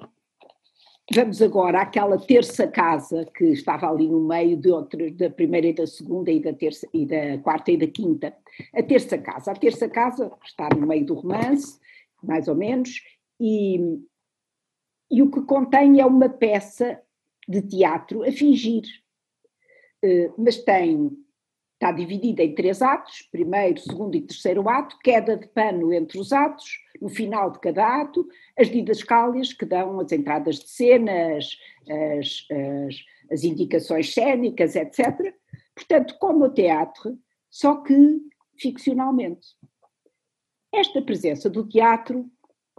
Vamos agora àquela terça casa que estava ali no meio de outras, da primeira e da segunda e da terça e da quarta e da quinta. A terça casa. A terça casa está no meio do romance, mais ou menos, e, e o que contém é uma peça de teatro a fingir. Uh, mas tem está dividida em três atos, primeiro, segundo e terceiro ato, queda de pano entre os atos, no final de cada ato, as didascálias que dão as entradas de cena, as, as, as, as indicações cênicas, etc. Portanto, como o teatro, só que ficcionalmente. Esta presença do teatro,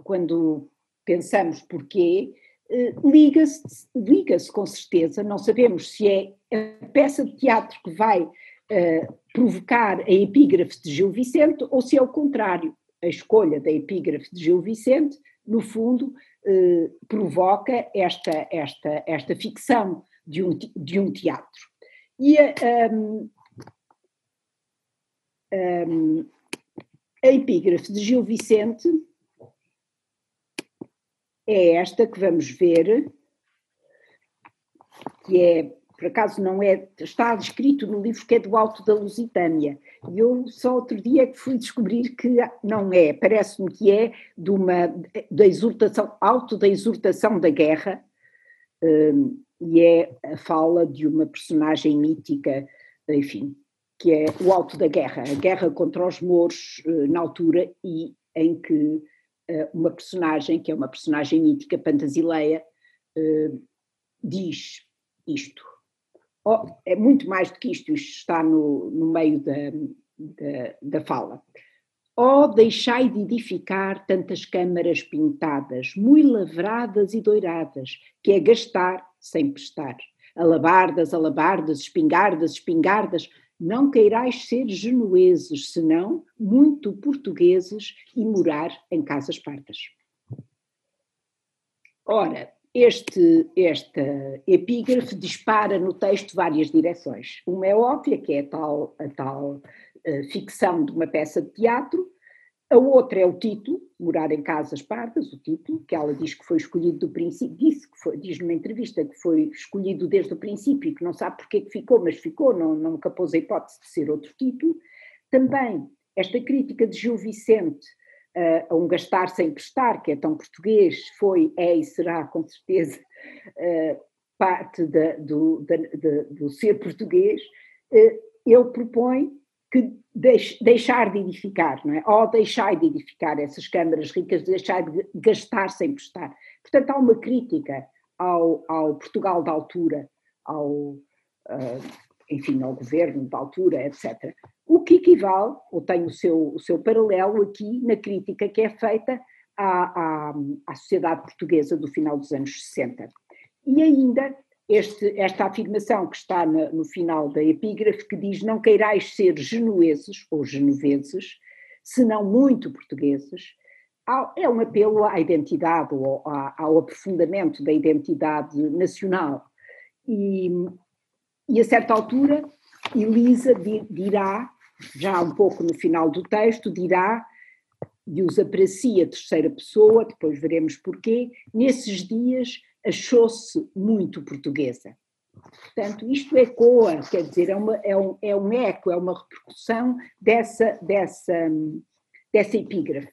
quando pensamos porquê, eh, liga-se liga com certeza, não sabemos se é a peça de teatro que vai provocar a epígrafe de Gil Vicente ou se é o contrário, a escolha da epígrafe de Gil Vicente, no fundo, uh, provoca esta, esta, esta ficção de um, de um teatro. E a, um, a epígrafe de Gil Vicente é esta que vamos ver, que é por acaso não é, está escrito no livro que é do Alto da Lusitânia, e eu só outro dia é que fui descobrir que não é, parece-me que é de uma, da exortação, alto da exortação da guerra, um, e é a fala de uma personagem mítica, enfim, que é o Alto da Guerra, a guerra contra os mouros eh, na altura e em que eh, uma personagem, que é uma personagem mítica, Pantasileia, eh, diz isto. Oh, é muito mais do que isto, isto está no, no meio da, da, da fala. Oh, deixai de edificar tantas câmaras pintadas, muito lavradas e doiradas, que é gastar sem prestar. Alabardas, alabardas, espingardas, espingardas, não queirais ser genueses, senão muito portugueses e morar em casas partas. Ora, este, esta epígrafe dispara no texto várias direções. Uma é óbvia, que é a tal, a tal ficção de uma peça de teatro, a outra é o título, Morar em Casas Pardas, o título, que ela diz que foi escolhido do princípio, disse que foi, diz numa entrevista que foi escolhido desde o princípio e que não sabe porque que ficou, mas ficou, não, nunca pôs a hipótese de ser outro título. Também esta crítica de Gil Vicente uh, a um gastar sem prestar, que é tão português, foi, é e será com certeza uh, (laughs) parte da, do, do ser português, uh, ele propõe que deix, deixar de edificar, não é? Ou deixar de edificar essas câmaras ricas, deixar de gastar sem prestar. Portanto, há uma crítica ao, ao Portugal da altura, ao, enfim, ao governo da altura, etc. O que equivale, ou tem o seu, o seu paralelo aqui na crítica que é feita à, à, à sociedade portuguesa do final dos anos 60. E ainda este, esta afirmação que está na, no final da epígrafe, que diz: Não queirais ser genueses ou genoveses, senão muito portugueses, é um apelo à identidade, ou ao aprofundamento da identidade nacional. E, e a certa altura, Elisa dirá, já um pouco no final do texto, dirá e usa para si a terceira pessoa, depois veremos porquê, nesses dias achou-se muito portuguesa. Portanto, isto ecoa, quer dizer, é, uma, é, um, é um eco, é uma repercussão dessa, dessa, dessa epígrafe.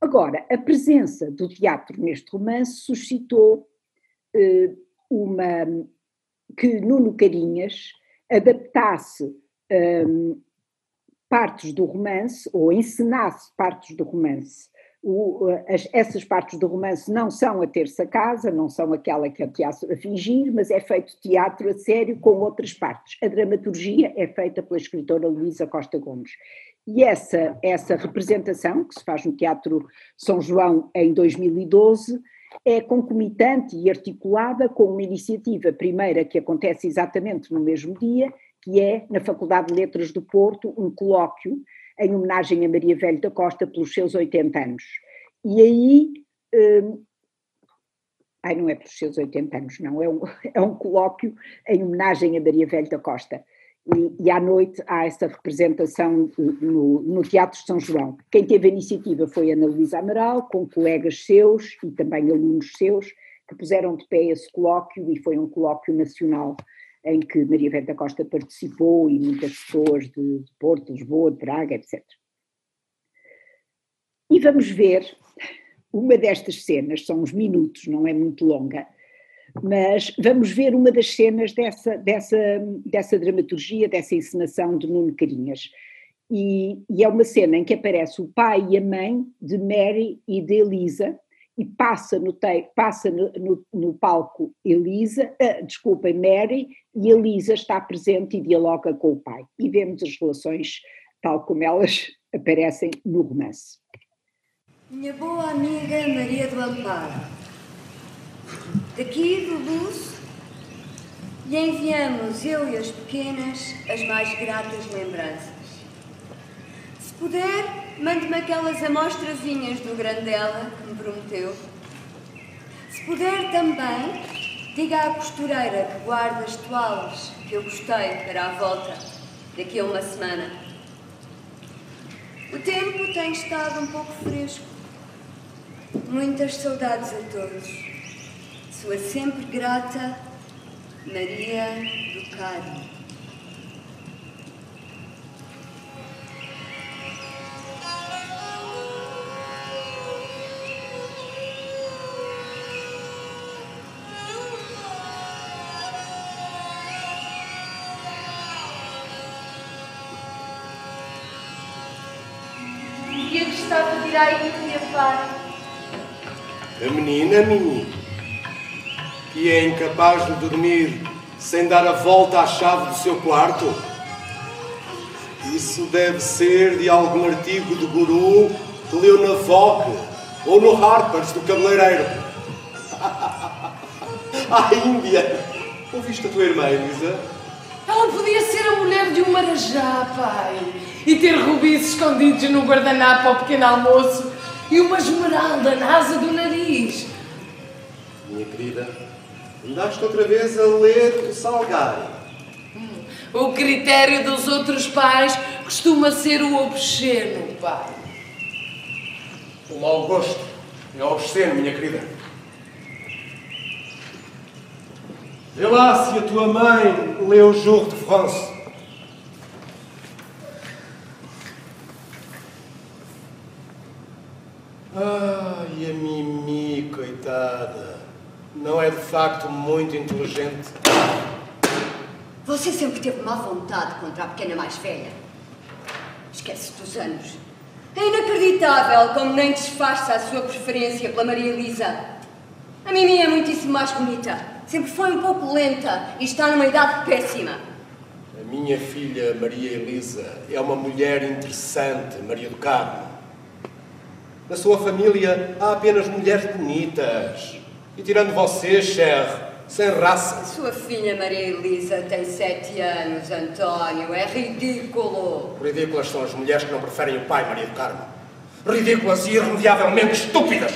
Agora, a presença do teatro neste romance suscitou eh, uma. Que Nuno Carinhas adaptasse um, partes do romance, ou encenasse partes do romance, o, as, essas partes do romance não são a terça casa, não são aquela que é teatro a fingir, mas é feito teatro a sério com outras partes. A dramaturgia é feita pela escritora Luísa Costa Gomes. E essa, essa representação, que se faz no Teatro São João em 2012, é concomitante e articulada com uma iniciativa primeira que acontece exatamente no mesmo dia, que é na Faculdade de Letras do Porto, um colóquio em homenagem a Maria Velho da Costa pelos seus 80 anos. E aí. Hum, ai, não é pelos seus 80 anos, não, é um, (laughs) é um colóquio em homenagem a Maria Velho da Costa. E, e à noite há essa representação no, no, Teatro de São João. Quem teve a iniciativa foi Ana Luísa Amaral, com colegas seus e também alunos seus, que puseram de pé esse colóquio e foi um colóquio nacional em que Maria da Costa participou e muitas pessoas de, Porto, Lisboa, Braga, etc. E vamos ver uma destas cenas, são uns minutos, não é muito longa, mas vamos ver uma das cenas dessa, dessa, dessa dramaturgia, dessa encenação de Nuno Carinhas. E, e, é uma cena em que aparece o pai e a mãe de Mary e de Elisa, e passa no, te, passa no, no, no palco Elisa, uh, desculpa, Mary, e Elisa está presente e dialoga com o pai. E vemos as relações tal como elas aparecem no romance.
Minha boa amiga Maria do Amparo, daqui do Luz, lhe enviamos, eu e as pequenas, as mais gratas lembranças. Se puder, mande-me aquelas amostrazinhas do Grandela que me prometeu. Se puder também, diga à costureira que guarda as toalhas que eu gostei para a volta daqui a uma semana. O tempo tem estado um pouco fresco. Muitas saudades a todos sua sempre grata Maria do Carmo. a pedir aí, minha pai.
A menina, menina que é incapaz de dormir sem dar a volta à chave do seu quarto? Isso deve ser de algum artigo de guru que leu na Vogue ou no Harper's do cabeleireiro. (laughs) à Índia! Ouviste a tua irmã, Elisa?
Ela podia ser a mulher de um marajá, pai. E ter rubis escondidos no guardanapo ao pequeno almoço e uma esmeralda na asa do nariz.
Minha querida, andaste outra vez a ler o Salgado.
O critério dos outros pais costuma ser o obsceno, pai.
O mau gosto é obsceno, minha querida. Vê lá se a tua mãe leu o Jour de France. Ai, a Mimi, coitada. Não é de facto muito inteligente.
Você sempre teve má vontade contra a pequena mais velha. Esquece dos anos. É inacreditável como nem disfarça a sua preferência pela Maria Elisa. A Mimi é muitíssimo mais bonita. Sempre foi um pouco lenta e está numa idade péssima.
A minha filha Maria Elisa é uma mulher interessante, Maria do Carmo. Na sua família há apenas mulheres bonitas. E tirando você, Cher, sem raça.
Sua filha Maria Elisa tem sete anos, António. É ridículo.
Ridículas são as mulheres que não preferem o pai, Maria do Carmo. Ridículas e irremediavelmente estúpidas.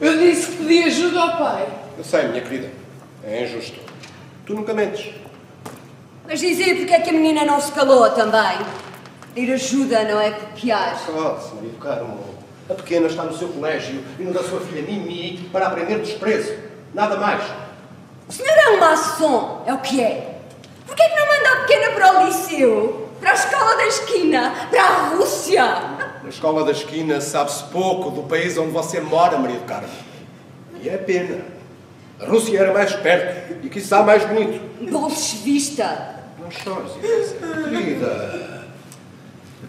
Eu disse que pedi ajuda ao pai.
Eu sei, minha querida. É injusto. Tu nunca mentes.
Mas dizer porque é que a menina não se calou também. Pedir ajuda não é copiar.
Cala-se, Maria do Carmo. A pequena está no seu colégio e no da sua filha Mimi para aprender desprezo. Nada mais.
O senhor é um maçom, é o que é. Por que é não manda a pequena para o liceu? Para a escola da esquina? Para a Rússia?
Na escola da esquina sabe-se pouco do país onde você mora, Maria do Carmo. E é pena. A Rússia era mais perto e quiçá mais bonito.
Bolchevista.
Não chores, Elisa. Querida,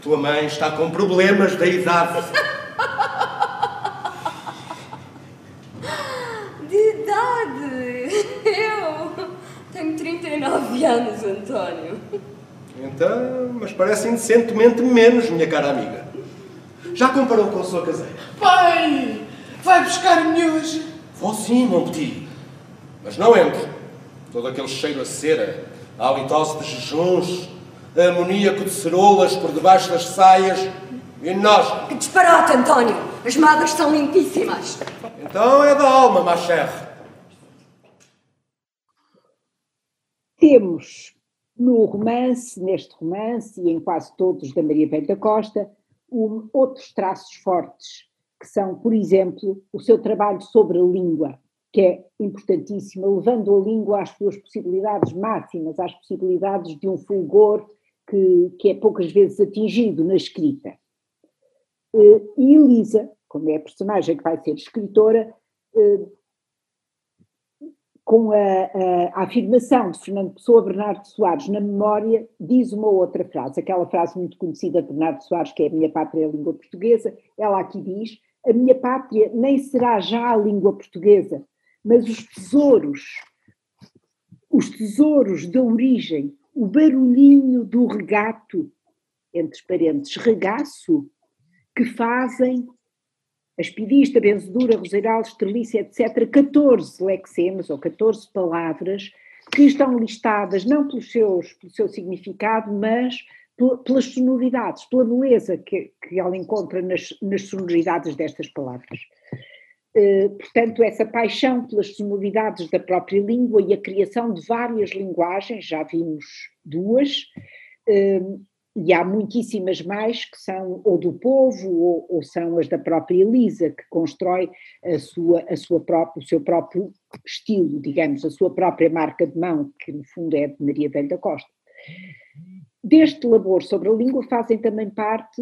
tua mãe está com problemas da idade.
De idade? Eu tenho 39 anos, António.
Então, mas parece indecentemente menos, minha cara amiga. Já comparou com a sua caseira?
Pai, vai buscar-me hoje.
Vou sim, mon petit. Mas não entre. Todo aquele cheiro a cera, a halitose de jejuns, amoníaco de cerolas por debaixo das saias e nós.
Que disparate, António! As mágoas são limpíssimas.
Então é da alma, ma chère.
Temos no romance, neste romance e em quase todos da Maria da Costa, um, outros traços fortes, que são, por exemplo, o seu trabalho sobre a língua, que é importantíssimo, levando a língua às suas possibilidades máximas, às possibilidades de um fulgor que, que é poucas vezes atingido na escrita. Eh, E Elisa, como é a personagem que vai ser escritora, eh, com a, a- a afirmação de Fernando Pessoa, Bernardo Soares na memória, diz uma outra frase, aquela frase muito conhecida de Bernardo Soares, que é a minha pátria é a língua portuguesa, ela aqui diz, a minha pátria nem será já a língua portuguesa, mas os tesouros, os tesouros da origem, o barulhinho do regato, entre parênteses, regaço, que fazem a espidista, a benzedura, roseiral, estrelice, etc., 14 lexemas ou 14 palavras que estão listadas não pelos seus, pelo seu significado, mas pel- pelas sonoridades, pela beleza que, que ela encontra nas, nas sonoridades destas palavras. Eh, portanto, essa paixão pelas sonoridades da própria língua e a criação de várias linguagens, já vimos duas, eh, e há muitíssimas mais que são ou do povo ou, ou são as da própria Elisa, que constrói a sua, a sua própria, o seu próprio estilo, digamos, a sua própria marca de mão, que no fundo é de Maria Velho da Costa. Deste labor sobre a língua fazem também parte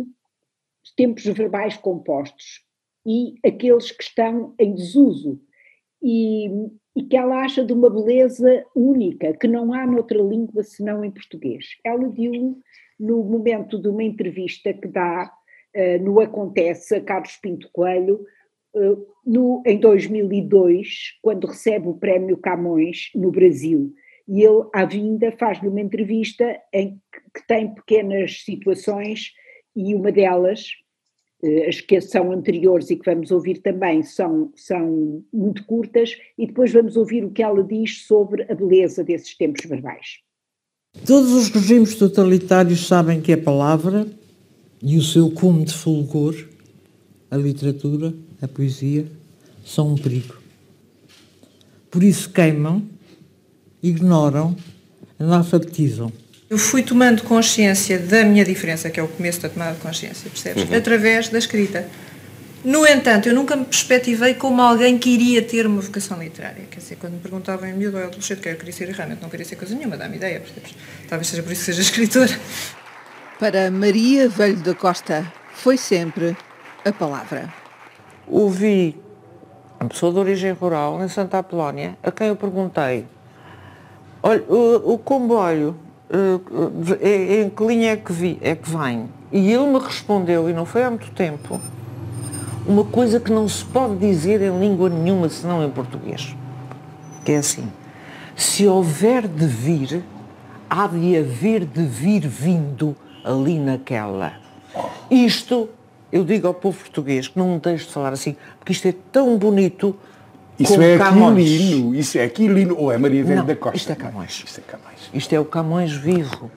os tempos verbais compostos e aqueles que estão em desuso e, e que ela acha de uma beleza única, que não há noutra língua senão em português. Ela de um no momento de uma entrevista que dá uh, no Acontece a Carlos Pinto Coelho, uh, no, em 2002, quando recebe o Prémio Camões no Brasil. E ele, à vinda, faz-lhe uma entrevista em que, que tem pequenas situações e uma delas as que são anteriores e que vamos ouvir também são, são muito curtas, e depois vamos ouvir o que ela diz sobre a beleza desses tempos verbais.
Todos os regimes totalitários sabem que a palavra e o seu cume de fulgor, a literatura, a poesia, são um perigo. Por isso queimam, ignoram, analfabetizam.
Eu fui tomando consciência da minha diferença, que é o começo da tomada de consciência, percebes? Uhum. Através da escrita. No entanto, eu nunca me perspectivei como alguém que iria ter uma vocação literária. Quer dizer, quando me perguntavam em miúdo ou adolescente que eu queria ser, realmente não queria ser coisa nenhuma, dá-me ideia, percebes? Talvez seja por isso que seja (laughs) escritora.
Para Maria Velho da Costa, foi sempre a palavra.
Ouvi uma pessoa de origem rural, em Santa Apolónia, a quem eu perguntei, olha, o, o comboio em que linha é que, vi, é que vem? E ele me respondeu, e não foi há muito tempo, uma coisa que não se pode dizer em língua nenhuma senão em português. Que é assim, se houver de vir, há de haver de vir vindo ali naquela. Isto, eu digo ao povo português, que não me deixe de falar assim, porque isto é tão bonito
isso é Aquilino, isso é Aquilino, ou é Maria Velha da Costa?
Isto é Camões. Isto é Camões. Isto é o Camões vivo.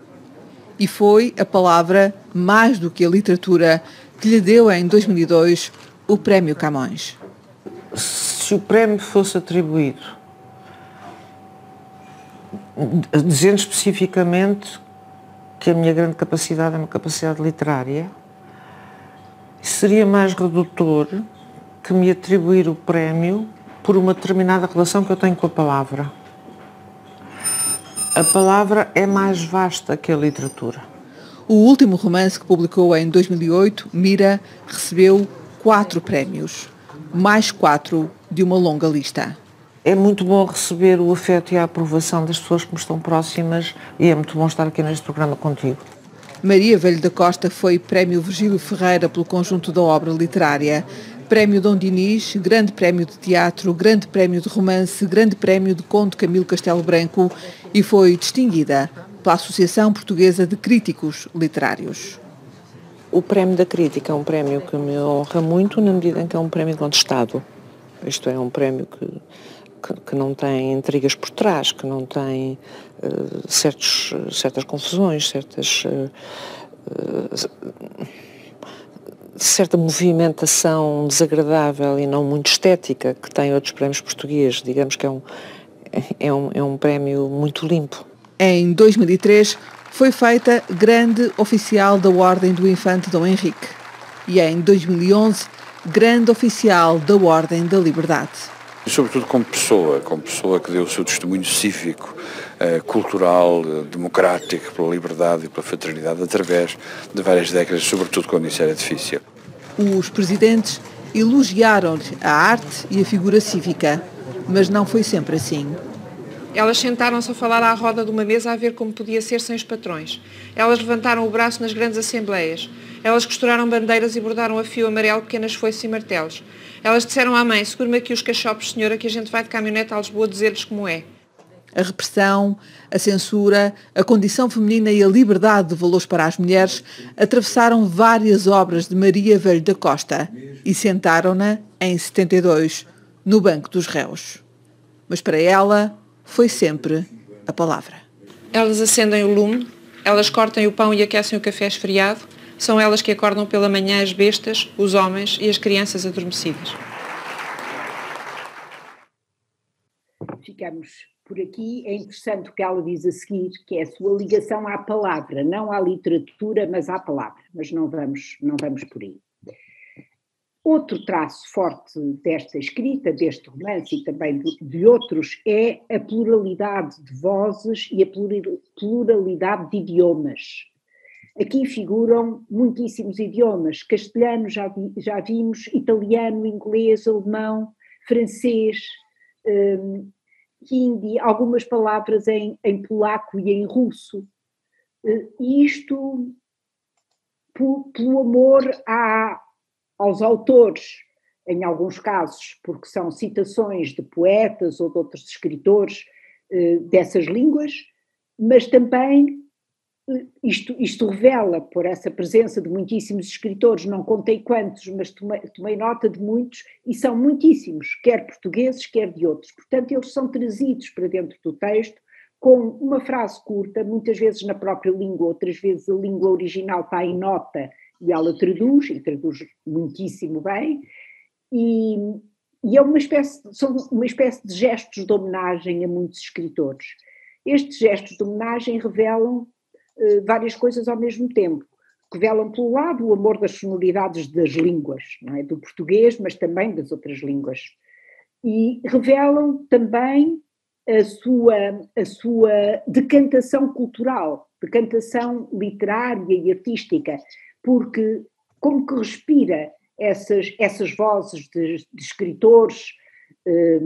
E foi a palavra, mais do que a literatura, que lhe deu em 2002 o Prémio Camões.
Se o prémio fosse atribuído, dizendo especificamente que a minha grande capacidade é uma capacidade literária, seria mais redutor que me atribuir o prémio por uma determinada relação que eu tenho com a palavra. A palavra é mais vasta que a literatura.
O último romance que publicou em 2008, Mira, recebeu quatro prémios, mais quatro de uma longa lista.
É muito bom receber o afeto e a aprovação das pessoas que me estão próximas e é muito bom estar aqui neste programa contigo.
Maria Velho da Costa foi Prémio Virgílio Ferreira pelo conjunto da obra literária. Prémio Dom Dinis, Grande Prémio de Teatro, Grande Prémio de Romance, Grande Prémio de Conto Camilo Castelo Branco e foi distinguida pela Associação Portuguesa de Críticos Literários.
O Prémio da Crítica é um prémio que me honra muito na medida em que é um prémio contestado. Isto é um prémio que, que, que não tem intrigas por trás, que não tem uh, certos, certas confusões, certas... Uh, uh, certa movimentação desagradável e não muito estética que tem outros prémios portugueses. Digamos que é um, é um, é um prémio muito limpo.
Em 2003 foi feita grande oficial da Ordem do Infante Dom Henrique e em 2011 grande oficial da Ordem da Liberdade.
E sobretudo como pessoa, como pessoa que deu o seu testemunho cívico, eh, cultural, eh, democrático, pela liberdade e pela fraternidade através de várias décadas, sobretudo quando isso era difícil.
Os presidentes elogiaram-lhe a arte e a figura cívica, mas não foi sempre assim.
Elas sentaram-se a falar à roda de uma mesa a ver como podia ser sem os patrões. Elas levantaram o braço nas grandes assembleias. Elas costuraram bandeiras e bordaram a fio amarelo pequenas foices e martelos. Elas disseram à mãe, segure-me aqui os cachopos, senhora, que a gente vai de caminhonete a Lisboa dizer-lhes como é.
A repressão, a censura, a condição feminina e a liberdade de valores para as mulheres atravessaram várias obras de Maria Velho da Costa e sentaram-na, em 72, no banco dos réus. Mas para ela foi sempre a palavra.
Elas acendem o lume, elas cortam o pão e aquecem o café esfriado, são elas que acordam pela manhã as bestas, os homens e as crianças adormecidas.
Ficamos por aqui, é interessante o que ela diz a seguir, que é a sua ligação à palavra, não à literatura, mas à palavra. Mas não vamos, não vamos por aí. Outro traço forte desta escrita, deste romance e também de outros, é a pluralidade de vozes e a pluralidade de idiomas. Aqui figuram muitíssimos idiomas: castelhano, já, vi, já vimos, italiano, inglês, alemão, francês, hum, hindi, algumas palavras em, em polaco e em russo. e isto pelo amor a, aos autores, em alguns casos, porque são citações de poetas ou de outros escritores dessas línguas, mas também isto, isto revela, por essa presença de muitíssimos escritores, não contei quantos, mas tomei, tomei, nota de muitos, e são muitíssimos, quer portugueses, quer de outros. Portanto, eles são trazidos para dentro do texto com uma frase curta, muitas vezes na própria língua, outras vezes a língua original está em nota e ela traduz, e traduz muitíssimo bem, e, e é uma espécie, são uma espécie de gestos de homenagem a muitos escritores. Estes gestos de homenagem revelam várias coisas ao mesmo tempo, que velam, pelo lado, o amor das sonoridades das línguas, é? do português, mas também das outras línguas. E revelam também a sua, a sua decantação cultural, decantação literária e artística, porque como que respira essas, essas vozes de, de escritores, eh,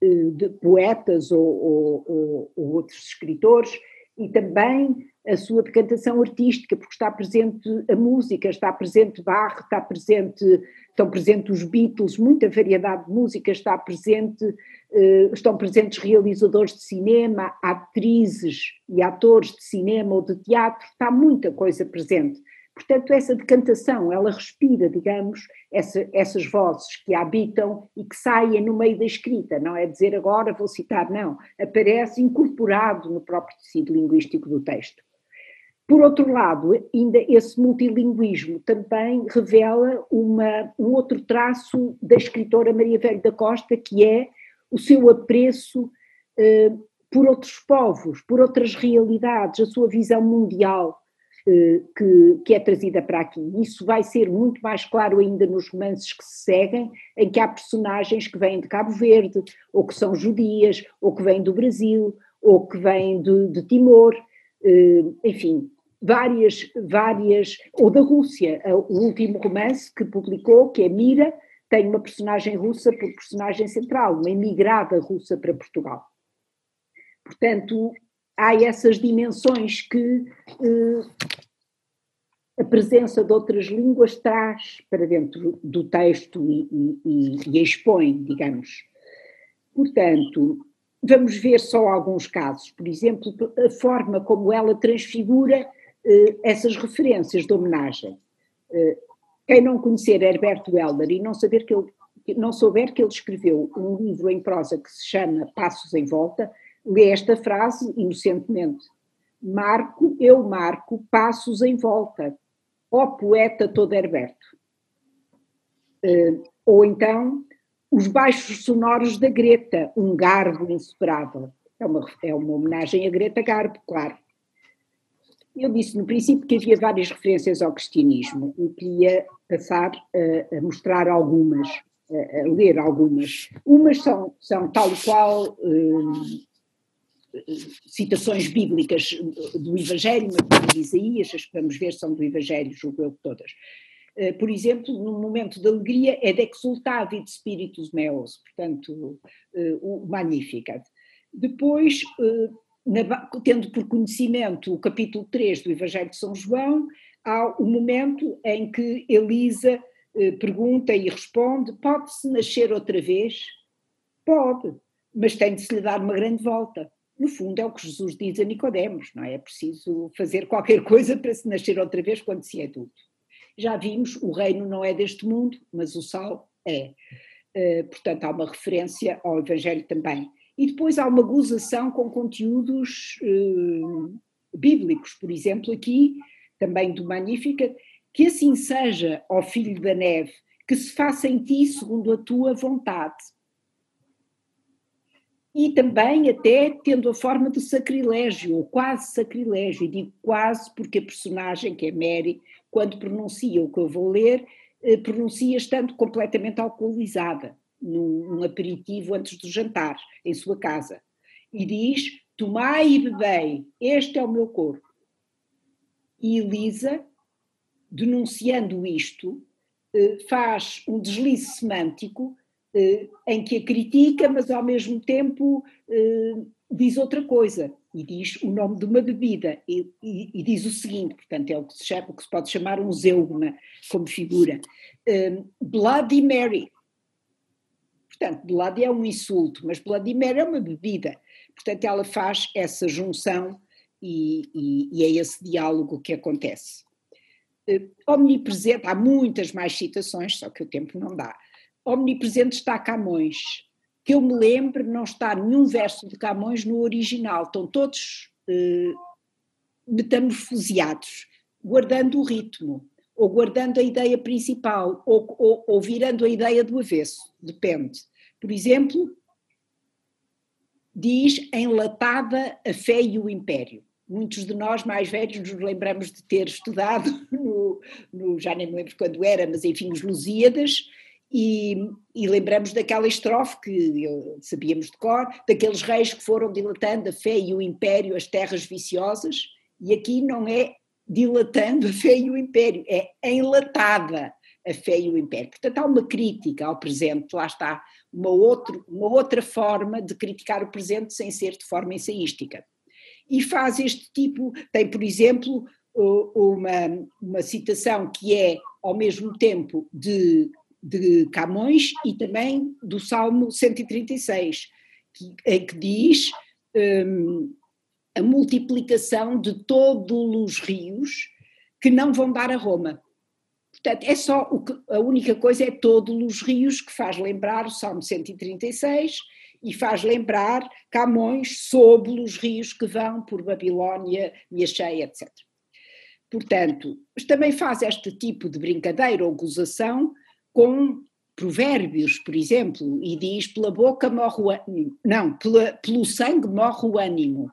eh, de poetas ou, ou, ou outros escritores, e também a sua decantação artística, porque está presente a música, está presente Bach, está presente, estão presentes os Beatles, muita variedade de música, está presente, uh, estão presentes realizadores de cinema, atrizes e atores de cinema ou de teatro, está muita coisa presente. Portanto, essa decantação, ela respira, digamos, essa, essas vozes que a habitam e que saem no meio da escrita, não é dizer agora vou citar, não, aparece incorporado no próprio tecido linguístico do texto. Por outro lado, ainda esse multilinguismo também revela uma, um outro traço da escritora Maria Velho da Costa, que é o seu apreço eh, por outros povos, por outras realidades, a sua visão mundial eh, que, que, é trazida para aqui. Isso vai ser muito mais claro ainda nos romances que se seguem, em que há personagens que vêm de Cabo Verde, ou que são judias, ou que vêm do Brasil, ou que vêm de, de Timor, eh, enfim, várias, várias, ou da Rússia, o último romance que publicou, que é Mira, tem uma personagem russa por personagem central, uma imigrada russa para Portugal. Portanto, há essas dimensões que eh, a presença de outras línguas traz para dentro do texto e, e, e expõe, digamos. Portanto, vamos ver só alguns casos. Por exemplo, a forma como ela transfigura essas referências de homenagem. Eh, quem não conhecer Herberto Helder e não, saber que ele, não souber que ele escreveu um livro em prosa que se chama Passos em Volta, lê esta frase inocentemente. Marco, eu marco passos em volta. Ó poeta todo Herberto. Uh, ou então, os baixos sonoros da Greta, um garbo insuperável. É uma, é uma homenagem a Greta Garbo, claro. Eu disse no princípio que havia várias referências ao cristianismo e queria passar a, a mostrar algumas, a, a, ler algumas. Umas são, são tal e qual hum, citações bíblicas do Evangelho, mas de Isaías, as que vamos ver são do Evangelho, julgo eu todas. Eh, por exemplo, no momento de alegria é de exultave de spiritus meus, portanto, eh, o Magnificat. Depois, eh, na, tendo por conhecimento o capítulo 3 do Evangelho de São João, há o momento em que Elisa eh, pergunta e responde: pode-se nascer outra vez? Pode, mas tem de se lhe dar uma grande volta. No fundo, é o que Jesus diz a Nicodemos, não é? É preciso fazer qualquer (laughs) coisa para se nascer outra vez quando se é adulto. Já vimos, o reino não é deste mundo, mas o sal é. Uh, portanto, há uma referência ao Evangelho também. E depois há uma gozação com conteúdos uh, bíblicos, por exemplo, aqui, também do Magnífica, que assim seja, ó Filho da Neve, que se faça em ti segundo a tua vontade. E também até tendo a forma de sacrilégio, ou quase sacrilégio, e digo quase porque a personagem, que é Mary, quando pronuncia o que eu vou ler, eh, pronuncia estando completamente alcoolizada num, num aperitivo antes do jantar, em sua casa, e diz: Tomai e bebei, este é o meu corpo. E Elisa, denunciando isto, eh, faz um deslize semântico eh, em que a critica, mas ao mesmo tempo eh, diz outra coisa. e diz o nome de uma bebida e, e, e, diz o seguinte, portanto é o que se, chama, o que se pode chamar um zeugma como figura, um, Bloody Mary. Portanto, Bloody é um insulto, mas Mary é uma bebida. Portanto, ela faz essa junção e, e é esse diálogo que acontece. Uh, omnipresente, há muitas mais citações, só que o tempo não dá. Omnipresente está Camões, que eu me lembro, não está nenhum verso de Camões no original, estão todos eh, metamorfoseados, guardando o ritmo, ou guardando a ideia principal, ou, ou, ou virando a ideia do avesso, depende. Por exemplo, diz enlatada a fé e o império. Muitos de nós mais velhos nos lembramos de ter estudado, (laughs) no, no, já nem me lembro quando era, mas enfim, os Lusíadas, e, e, lembramos daquela estrofe que sabíamos de cor, daqueles reis que foram dilatando a fé e o império, as terras viciosas, e aqui não é dilatando a fé e o império, é enlatada a fé e o império. Portanto, há uma crítica ao presente, lá está, uma, outro, uma outra forma de criticar o presente sem ser de forma ensaística. E faz este tipo, tem, por exemplo, uma, uma citação que é, ao mesmo tempo, de de Camões e também do Salmo 136, que, em que diz um, a multiplicação de todos os rios que não vão dar a Roma. Portanto, é só o que, a única coisa é todos os rios que faz lembrar o Salmo 136 e faz lembrar Camões sobre os rios que vão por Babilónia, Cheia, etc. Portanto, também faz este tipo de brincadeira ou gozação com provérbios, por exemplo, e diz pela boca morre o ânimo, não, pela, pelo sangue morre o ânimo,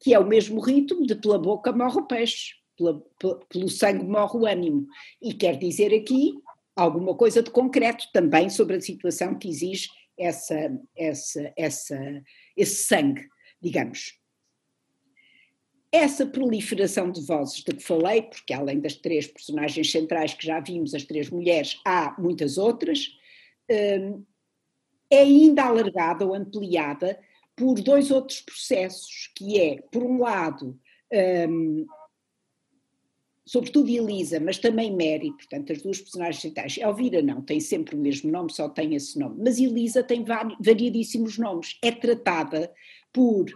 que é o mesmo ritmo de pela boca morre o peixe, pela, pelo sangue morre o ânimo, e quer dizer aqui alguma coisa de concreto também sobre a situação que exige essa, essa, essa, esse sangue, digamos. Essa proliferação de vozes de que falei, porque além das três personagens centrais que já vimos, as três mulheres, há muitas outras, hum, é ainda alargada ou ampliada por dois outros processos, que é, por um lado, um, sobretudo Elisa, mas também Mary, portanto, as duas personagens centrais. Elvira não, tem sempre o mesmo nome, só tem esse nome, mas Elisa tem variadíssimos nomes. É tratada por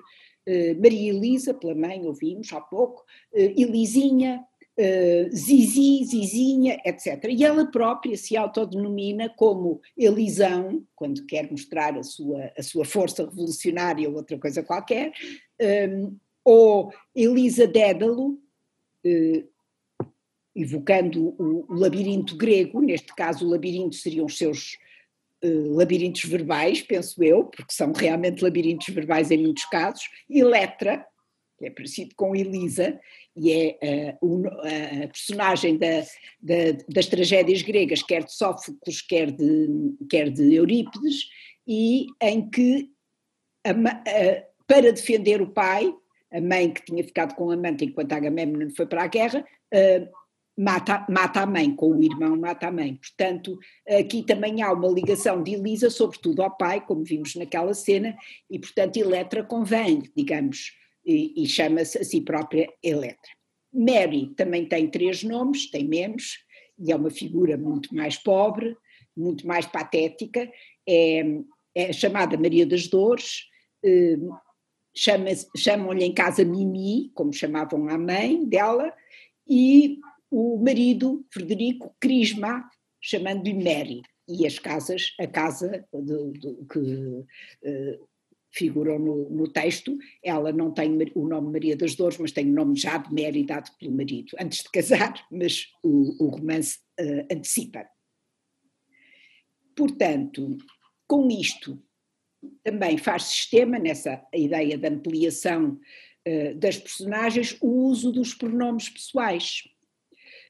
eh, Maria Elisa, pela mãe, ouvimos há pouco, uh, Elisinha, uh, Zizi, Zizinha, etc. E ela própria se autodenomina como Elisão, quando quer mostrar a sua, a sua força revolucionária ou outra coisa qualquer, um, ou Elisa Dédalo, evocando o, o labirinto grego, neste caso o labirinto seriam os seus uh, labirintos verbais, penso eu, porque são realmente labirintos verbais em muitos casos, e Letra, que é parecido com Elisa, e é uh, a personagem da, da, das tragédias gregas, quer de Sófocles, quer de, quer de Eurípides, e em que, a, a, para defender o pai, a mãe que tinha ficado com a amante enquanto Agamemnon foi para a guerra, uh, mata, mata a mãe, com o irmão mata a mãe. Portanto, aqui também há uma ligação de Elisa, sobretudo ao pai, como vimos naquela cena, e portanto Eletra convém, digamos, e, e chama-se a si própria Eletra. Mary também tem três nomes, tem menos, e é uma figura muito mais pobre, muito mais patética, é, é chamada Maria das Dores, eh, chamam-lhe em casa Mimi, como chamavam a mãe dela, e o marido, Frederico, crisma, chamando-lhe Mary, e as casas, a casa de, de, que uh, figuram no, no, texto, ela não tem o nome Maria das Dores, mas tem o nome já de Mary dado pelo marido, antes de casar, (laughs) mas o, o romance uh, antecipa. Portanto, com isto, também faz sistema, nessa ideia de ampliação uh, das personagens, o uso dos pronomes pessoais.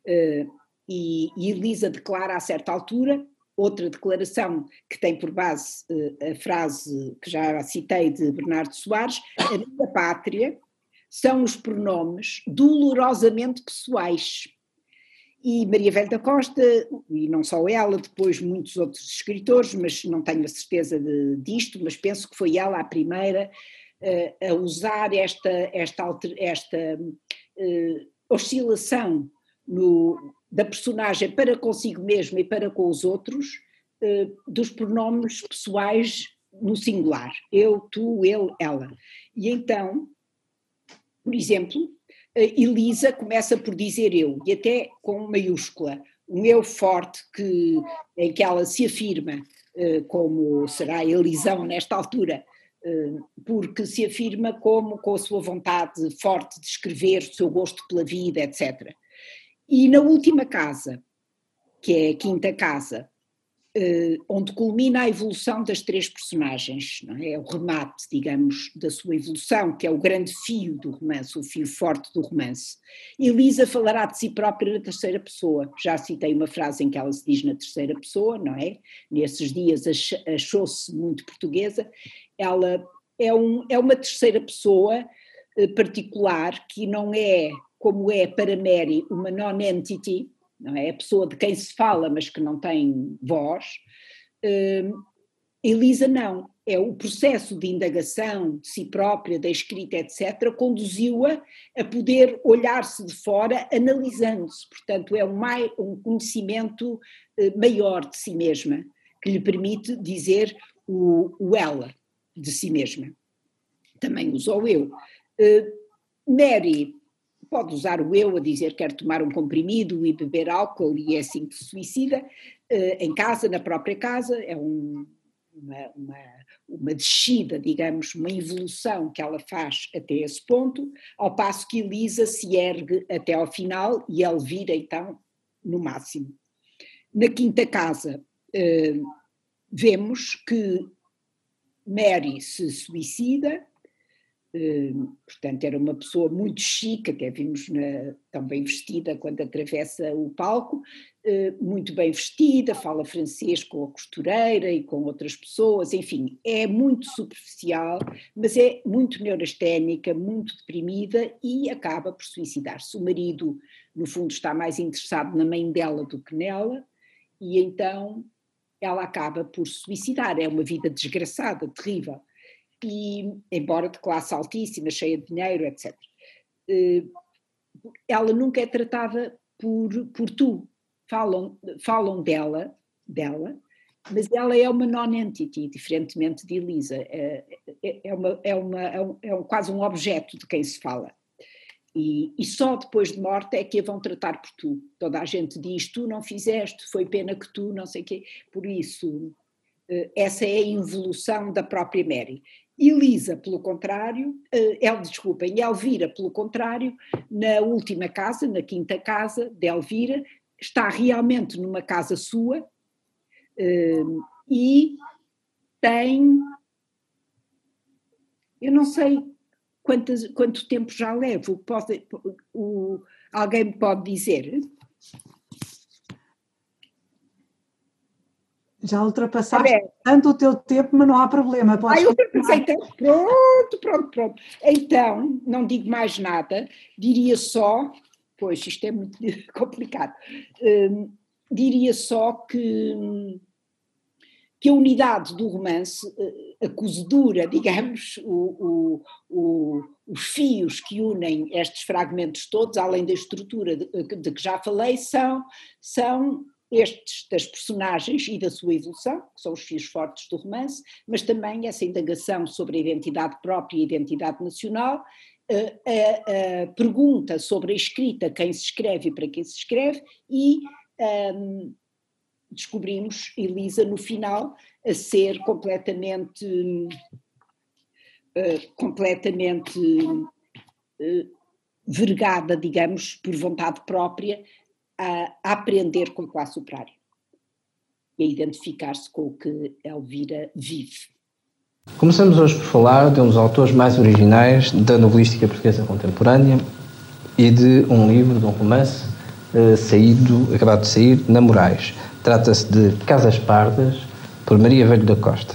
Uh, e, e Elisa declara a certa altura, outra declaração que tem por base uh, a frase que já citei de Bernardo Soares, a minha pátria são os pronomes dolorosamente pessoais. E Maria Velha da Costa, e não só ela, depois muitos outros escritores, mas não tenho a certeza de, disto, mas penso que foi ela a primeira a usar esta, esta, esta uh, oscilação no, da personagem para consigo mesmo e para com os outros, uh, dos pronomes pessoais no singular, eu, tu, ele, ela. E então, por exemplo, Elisa começa por dizer eu, e até com maiúscula, um eu forte que, em que ela se afirma, como será Elisão nesta altura, porque se afirma como com a sua vontade forte de escrever, o seu gosto pela vida, etc. E na última casa, que é a quinta casa, Uh, onde culmina a evolução das três personagens, é? é o remate, digamos, da sua evolução, que é o grande fio do romance, o fio forte do romance. Elisa falará de si própria na terceira pessoa. Já citei uma frase em que ela se diz na terceira pessoa, não é? Nesses dias achou-se muito portuguesa. Ela é, um, é uma terceira pessoa uh, particular que não é, como é para Mary, uma non-entity, não é? A pessoa de quem se fala, mas que não tem voz. Uh, Elisa não, é o processo de indagação de si própria, da escrita, etc., conduziu-a a poder olhar-se de fora analisando-se, portanto é um, um conhecimento uh, maior de si mesma, que lhe permite dizer o, o ela de si mesma. Também usou eu. Uh, Mary pode usar o eu a dizer que quer tomar um comprimido e beber álcool e é assim que se suicida, uh, em casa, na própria casa, é um, uma, uma, uma, descida, digamos, uma evolução que ela faz até esse ponto, ao passo que Elisa se ergue até ao final e Elvira, então, no máximo. Na quinta casa, uh, vemos que Mary se suicida, portanto, era uma pessoa muito chique, até vimos na, tão bem vestida quando atravessa o palco, uh, muito bem vestida, fala francês com a costureira e com outras pessoas, enfim, é muito superficial, mas é muito neurasténica, muito deprimida e acaba por suicidar-se. O marido, no fundo, está mais interessado na mãe dela do que nela, e então ela acaba por suicidar. É uma vida desgraçada, terrível e embora de classe altíssima, cheia de dinheiro, etc. Eh, ela nunca é tratada por, por tu. Falam, falam dela, dela, mas ela é uma non-entity, diferentemente de Elisa. É, é, é, uma, é, uma, é, um, é um, quase um objeto de quem se fala. E, e, só depois de morte é que a vão tratar por tu. Toda a gente diz: tu não fizeste, foi pena que tu, não sei o quê. Por isso, eh, essa é a involução da própria Mary. Elisa, pelo contrário, uh, El, desculpem, Elvira, pelo contrário, na última casa, na quinta casa de Elvira, está realmente numa casa sua uh, e tem. Eu não sei quantas, quanto tempo já levo, pode, o, alguém me pode dizer?
Já ultrapassaste tanto o teu tempo, mas não há problema.
Podes ah, eu tanto. Pronto, pronto, pronto. Então, não digo mais nada, diria só, pois isto é muito (laughs) complicado, hum, diria só que, que a unidade do romance, eh, a cozedura, digamos, o, o, o, os fios que unem estes fragmentos todos, além da estrutura de, de que já falei, são, são estes das personagens e da sua evolução, que são os fios fortes do romance, mas também essa indagação sobre a identidade própria e a identidade nacional, a, a, pergunta sobre a escrita, quem se escreve e para quem se escreve, e um, descobrimos Elisa no final a ser completamente, uh, completamente uh, vergada, digamos, por vontade própria, a, aprender com a classe operária e a identificar-se com o que Elvira vive.
Começamos hoje por falar de um dos autores mais originais da novelística portuguesa contemporânea e de um livro, de um romance uh, saído, acabado de sair, na Moraes. Trata-se de Casas Pardas, por Maria Velho da Costa.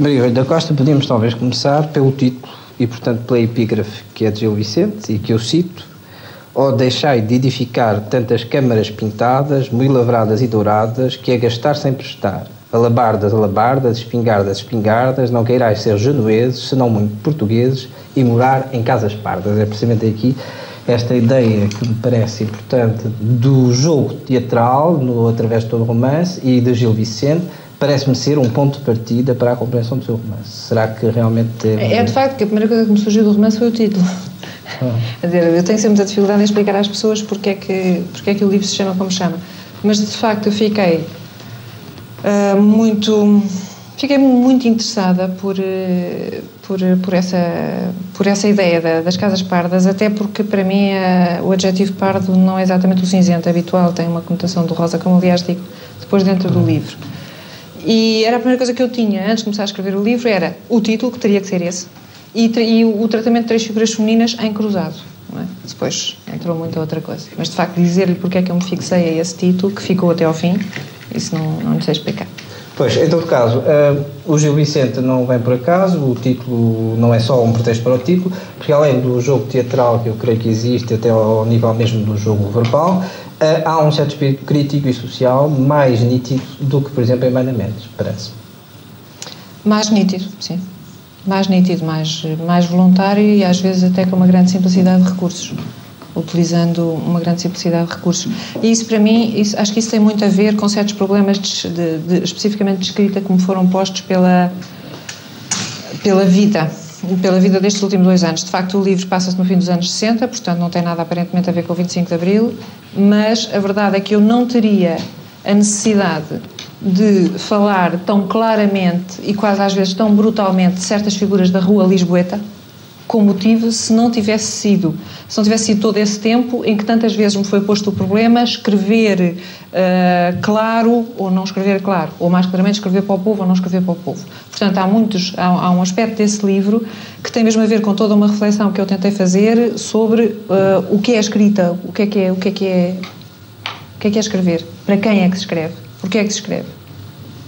Maria Velho da Costa, podíamos talvez começar pelo título e, portanto, pela epígrafe que é de Gil Vicente e que eu cito, ou deixai de edificar tantas câmaras pintadas, muito lavradas e douradas, que é gastar sem prestar, Alabardas, alabardas, espingardas, espingardas, não queirais ser genueses, senão muito portugueses, e morar em casas pardas. É precisamente aqui esta ideia que me parece importante do jogo teatral, no, através de todo o romance, e de Gil Vicente, parece-me ser um ponto de partida para a compreensão do seu romance. Será que realmente
é... É de facto que a primeira coisa que me surgiu do romance foi o título. (laughs) Ah. eu tenho sempre muita dificuldade em explicar às pessoas porque é, que, porque é que o livro se chama como chama. Mas de facto eu fiquei uh, muito fiquei muito interessada por, uh, por, por, essa, por essa ideia da, das casas pardas, até porque para mim uh, o adjetivo pardo não é exatamente o cinzento habitual, tem uma conotação do rosa, como aliás digo depois dentro do livro. E era a primeira coisa que eu tinha antes de começar a escrever o livro, era o título, que teria que ser esse, e, e o, o, tratamento de três figuras femininas em cruzado. É? Depois entrou muita outra coisa. Mas de facto, dizer-lhe porque é que eu me fixei a esse título, que ficou até ao fim, isso não, não lhe sei explicar.
Pois, em todo caso, uh, o Gil Vicente não vem por acaso, o título não é só um pretexto para o título, porque além do jogo teatral que eu creio que existe, até ao nível mesmo do jogo verbal, uh, há um certo espírito crítico e social mais nítido do que, por exemplo, em Mendes, parece.
Mais nítido, sim mais nítido, mais, mais voluntário e às vezes até com uma grande simplicidade de recursos, utilizando uma grande simplicidade de recursos. E isso para mim, isso, acho que isso tem muito a ver com certos problemas de, de, de, especificamente de escrita me foram postos pela, pela vida, pela vida destes últimos dois anos. De facto, o livro passa-se no fim dos anos 60, portanto não tem nada aparentemente a ver com o 25 de Abril, mas a verdade é que eu não teria a necessidade de falar tão claramente e quase às vezes tão brutalmente certas figuras da rua Lisboeta com motivo se não tivesse sido se não tivesse sido todo esse tempo em que tantas vezes me foi posto o problema escrever uh, claro ou não escrever claro ou mais claramente escrever para o povo ou não escrever para o povo. Portanto há muitos há, há um aspecto desse livro que tem mesmo a ver com toda uma reflexão que eu tentei fazer sobre uh, o que é escrita o que é que é o que é que é o que é que é escrever para quem é que se escreve Porquê é que se escreve?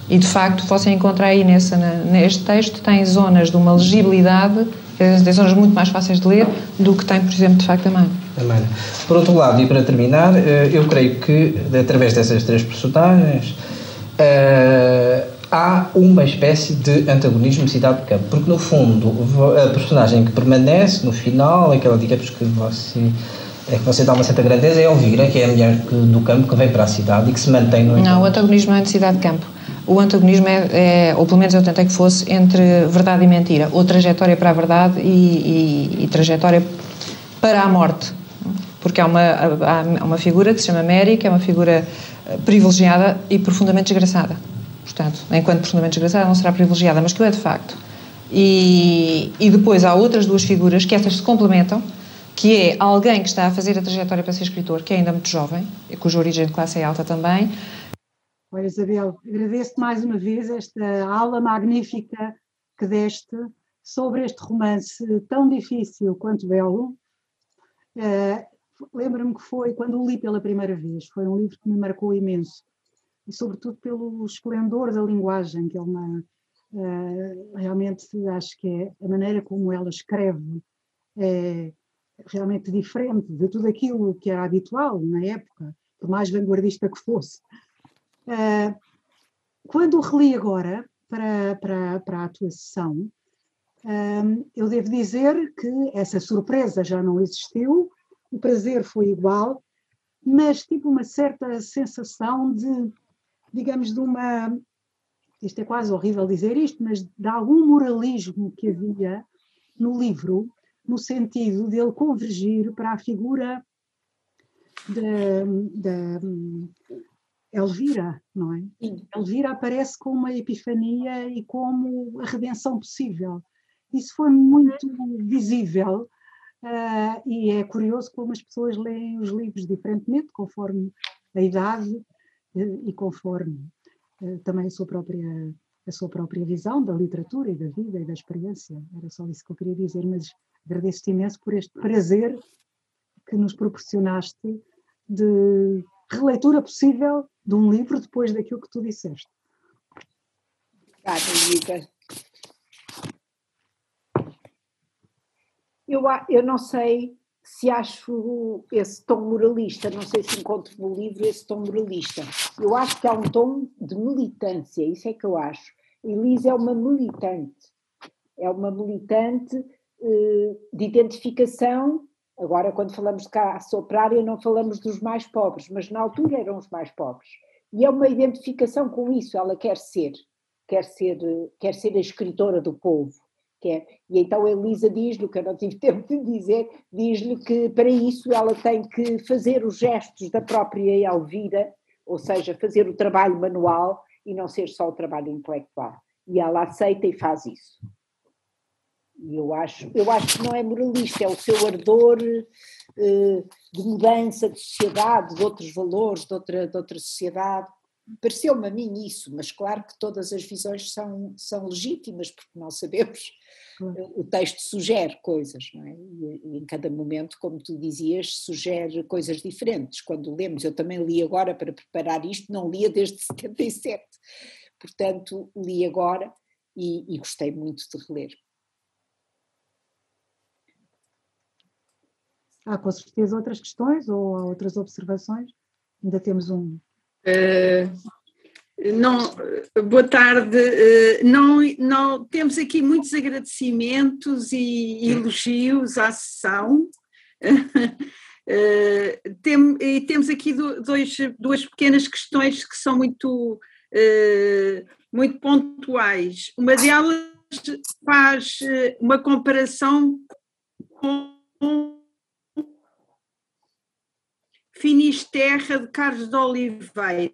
E de facto, você encontrar aí nesse, neste texto, tem zonas de uma legibilidade, tem zonas muito mais fáceis de ler do que tem, por exemplo, de facto, a mãe.
Por outro lado, e para terminar, eh, eu creio que, através dessas três personagens, eh, há uma espécie de antagonismo cidade de campo, porque no fundo a personagem que permanece no final, aquela digamos que você é que você dá uma certa grandeza é Elvira, que é a mulher que, do campo que vem para a cidade e que se mantém no.
Não, o antagonismo não é de cidade de campo. O antagonismo é, é, ou pelo menos eu tentei que fosse, entre verdade e mentira, ou trajetória para a verdade e, e, e trajetória para a morte. Porque há uma, há uma figura que se chama Mary, que é uma figura eh, privilegiada e profundamente desgraçada. Portanto, enquanto profundamente desgraçada, não será privilegiada, mas que o é de facto. E, e depois há outras duas figuras que essas se complementam que é alguém que está a fazer a trajetória para ser escritor, que é ainda muito jovem, e cuja origem de classe é alta também.
Olha, Isabel, agradeço-te mais uma vez esta aula magnífica que deste sobre este romance tão difícil quanto belo. Uh, Lembro-me que foi quando o li pela primeira vez, foi um livro que me marcou imenso, e sobretudo pelo esplendor da linguagem, que é uma. Uh, realmente acho que é a maneira como ela escreve. É, realmente diferente de tudo aquilo que era habitual na época, por mais vanguardista que fosse. Uh, quando reli agora para, para, para a tua sessão, uh, eu devo dizer que essa surpresa já não existiu, o prazer foi igual, mas tive uma certa sensação de, digamos, de uma. Isto é quase horrível dizer isto, mas de algum moralismo que havia no livro no sentido de ele convergir para a figura da Elvira, não é? Sim. Elvira aparece como uma epifania e como a redenção possível. Isso foi muito visível uh, e é curioso como as pessoas leem os livros diferentemente, conforme a idade uh, e conforme uh, também a sua própria a sua própria visão da literatura e da vida e da experiência. Era só isso que eu queria dizer, mas Agradeço-te imenso por este prazer que nos proporcionaste de releitura possível de um livro depois daquilo que tu disseste.
Obrigada, Rita. Eu, eu não sei se acho esse tom moralista, não sei se encontro no livro esse tom moralista. Eu acho que há um tom de militância, isso é que eu acho. Elisa é uma militante, é uma militante eh, de identificação. Agora, quando falamos de caça operária, não falamos dos mais pobres, mas na altura eram os mais pobres. E é uma identificação com isso, ela quer ser, quer ser, quer ser a escritora do povo. Quer. E então a Elisa diz-lhe, que eu não tive (laughs) tempo de dizer, diz-lhe que para isso ela tem que fazer os gestos da própria Elvira, ou seja, fazer o trabalho manual e não ser só o trabalho intelectual. E ela aceita e faz isso. E eu acho, eu acho que não é moralista, é o seu ardor eh, de mudança de sociedade, de outros valores, de outra, de outra sociedade. Pareceu-me a mim isso, mas claro que todas as visões são, são legítimas, porque nós sabemos, claro. o texto sugere coisas, não é? E, e, em cada momento, como tu dizias, sugere coisas diferentes. Quando lemos, eu também li agora para preparar isto, não lia desde (laughs) 77, portanto, li agora e, e gostei muito de reler.
Há com certeza outras questões ou outras observações? Ainda temos um.
Uh, não, boa tarde. Uh, não, não, temos aqui muitos agradecimentos e elogios à sessão. Uh, (laughs) tem, e temos aqui dois, duas pequenas questões que são muito, muito pontuais. Uma delas faz uma comparação com Finisterra de Carlos de Oliveira.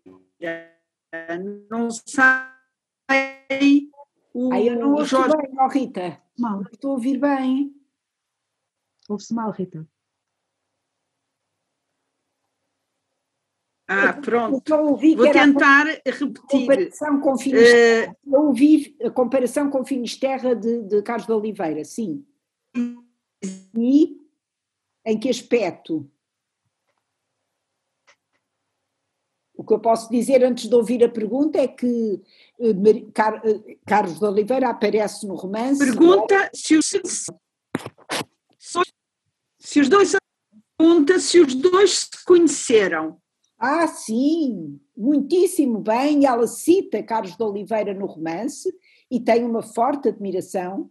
Não sei.
O Ai, eu não ouço Jorge... bem, oh, Rita.
Mal.
Estou a ouvir bem.
Ouve-se mal, Rita.
Ah, pronto. Vou tentar repetir.
Comparação com Finisterra. Uh, eu ouvi a comparação com Finisterra de, de Carlos de Oliveira, sim. E em que aspecto? O que eu posso dizer antes de ouvir a pergunta é que eh, eh, Carlos de Oliveira aparece no romance.
Pergunta se os, se os dois pergunta se os dois se conheceram.
Ah, sim, muitíssimo bem. Ela cita Carlos de Oliveira no romance e tem uma forte admiração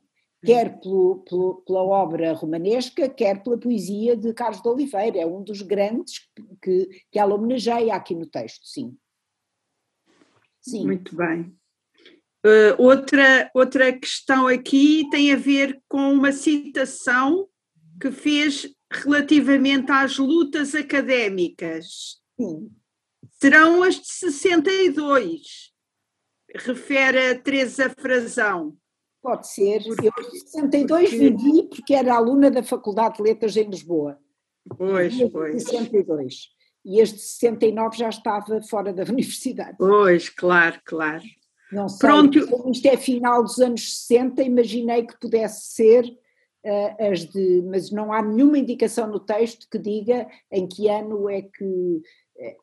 quer pelo, pelo, pela obra romanesca, quer pela poesia de Carlos de Oliveira. É um dos grandes que, que ela homenageia aqui no texto, sim.
Sim. Muito bem. Uh, outra, outra questão aqui tem a ver com uma citação que fez relativamente às lutas académicas.
Sim.
Serão as de 62, refere a Teresa Frazão.
Pode ser. Eu em 62 vivi porque era aluna da Faculdade de Letras em Lisboa.
Pois, pois.
62. E este 69 já estava fora da (laughs) universidade.
Pois, claro, claro.
Não sei, Pronto. isto é final dos anos 60, imaginei que pudesse ser uh, as de. Mas não há nenhuma indicação no texto que diga em que ano é que,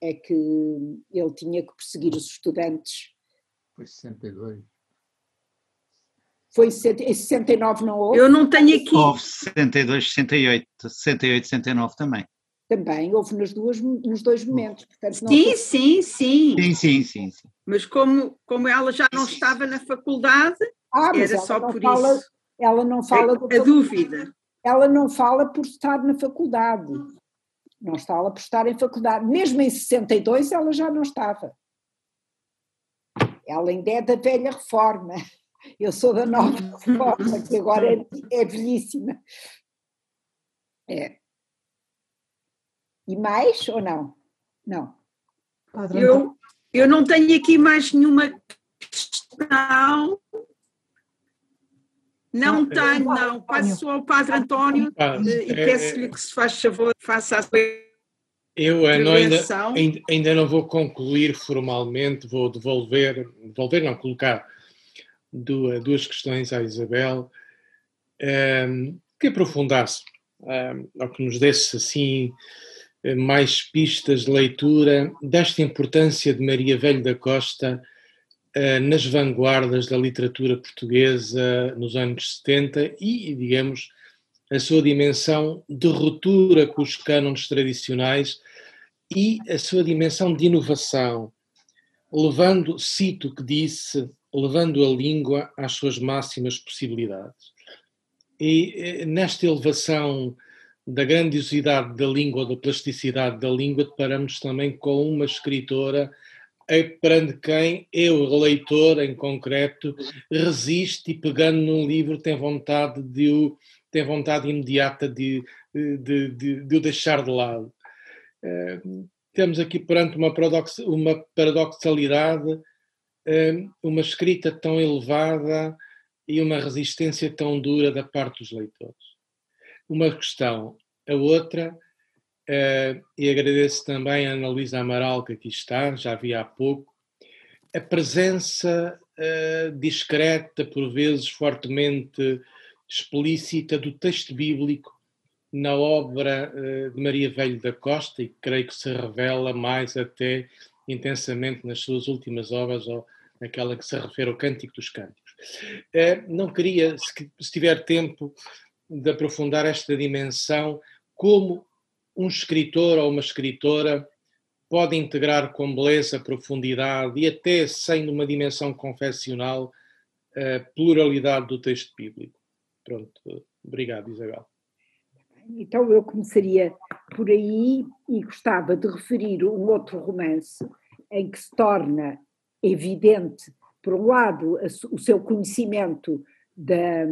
é que ele tinha que perseguir os estudantes.
Foi 62.
Foi em 69 não houve?
Eu não tenho aqui.
Houve 62, 68, 68, 69 também.
Também, houve nos, duas, nos dois momentos. Portanto,
sim, foi... sim, sim.
Sim, sim, sim, sim.
Mas como, como ela já não estava na faculdade, ah, era só por
fala,
isso.
Ela não fala...
A, a dúvida.
Ela não fala por estar na faculdade. Não fala por estar em faculdade. Mesmo em 62 ela já não estava. Ela ainda é da velha reforma. Eu sou da nova (laughs) reforma, que agora é, é velhíssima. É. E mais ou não? Não.
Eu, eu não tenho aqui mais nenhuma questão. Não tenho, não. Passo ao Padre António e é, peço-lhe que se faz favor, faça a sua
eu não, ainda, ainda não vou concluir formalmente, vou devolver, devolver não, colocar duas questões à Isabel, ehm, que aprofundasse, ehm, ou que nos desse assim mais pistas de leitura desta importância de Maria Velho da Costa uh, nas vanguardas da literatura portuguesa nos anos 70 e, digamos, a sua dimensão de ruptura com os cânones tradicionais e a sua dimensão de inovação, levando, cito que disse, levando a língua às suas máximas possibilidades. E eh, nesta elevação da grandiosidade da língua, da plasticidade da língua, deparamos também com uma escritora perante quem eu, leitor em concreto, resiste e pegando num livro tem vontade de o tem vontade imediata de, de, de, de o deixar de lado. Uh, temos aqui perante uma, paradox, uma paradoxalidade, uma escrita tão elevada e uma resistência tão dura da parte dos leitores. Uma questão. A outra, uh, e agradeço também a Ana Luísa Amaral, que aqui está, já vi há pouco, a presença discreta, por vezes fortemente explícita do texto bíblico na obra de Maria Velho da Costa e creio que se revela mais até intensamente nas suas últimas obras ou naquela que se refere ao Cântico dos Cânticos. Uh, não queria, se, se tiver tempo, de aprofundar esta dimensão, como um escritor ou uma escritora pode integrar com beleza, profundidade e até sem uma dimensão confessional a pluralidade do texto bíblico. Pronto, obrigado, Isabel.
Então eu começaria por aí e gostava de referir um outro romance em que se torna evidente, por um lado, o seu conhecimento da,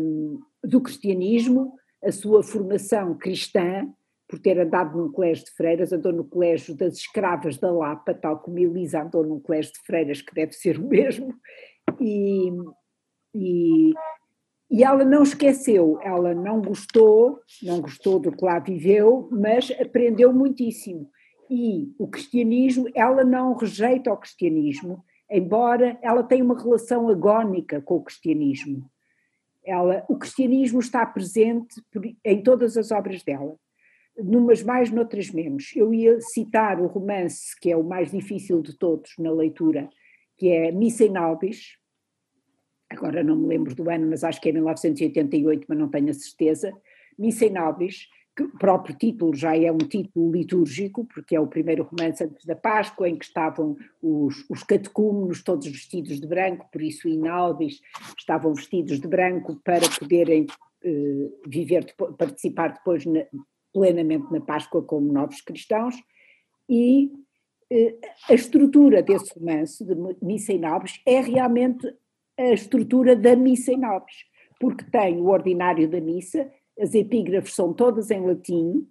do cristianismo, a sua formação cristã, por ter andado num colégio de freiras, andou no colégio das escravas da Lapa, tal como Elisa andou num colégio de freiras, que deve ser o mesmo, e, e e ela não esqueceu, ela não gostou, não gostou do que lá viveu, mas aprendeu muitíssimo. E o cristianismo, ela não rejeita o cristianismo, embora ela tenha uma relação agónica com o cristianismo. Ela, o cristianismo está presente em todas as obras dela, numas mais, noutras menos. Eu ia citar o romance, que é o mais difícil de todos na leitura, que é Missa in Albis, agora não me lembro do ano, mas acho que é 1988, mas não tenho a certeza, Missa in Albis, que o próprio título já é um título litúrgico, porque é o primeiro romance antes da Páscoa, em que estavam os, os catecúmenos todos vestidos de branco, por isso albis estavam vestidos de branco para poderem eh, viver, participar depois na, plenamente na Páscoa como novos cristãos, e eh, a estrutura desse romance, de Missa in Albis, é realmente a estrutura da missa em Alpes, porque tem o ordinário da missa, as epígrafes são todas em latim,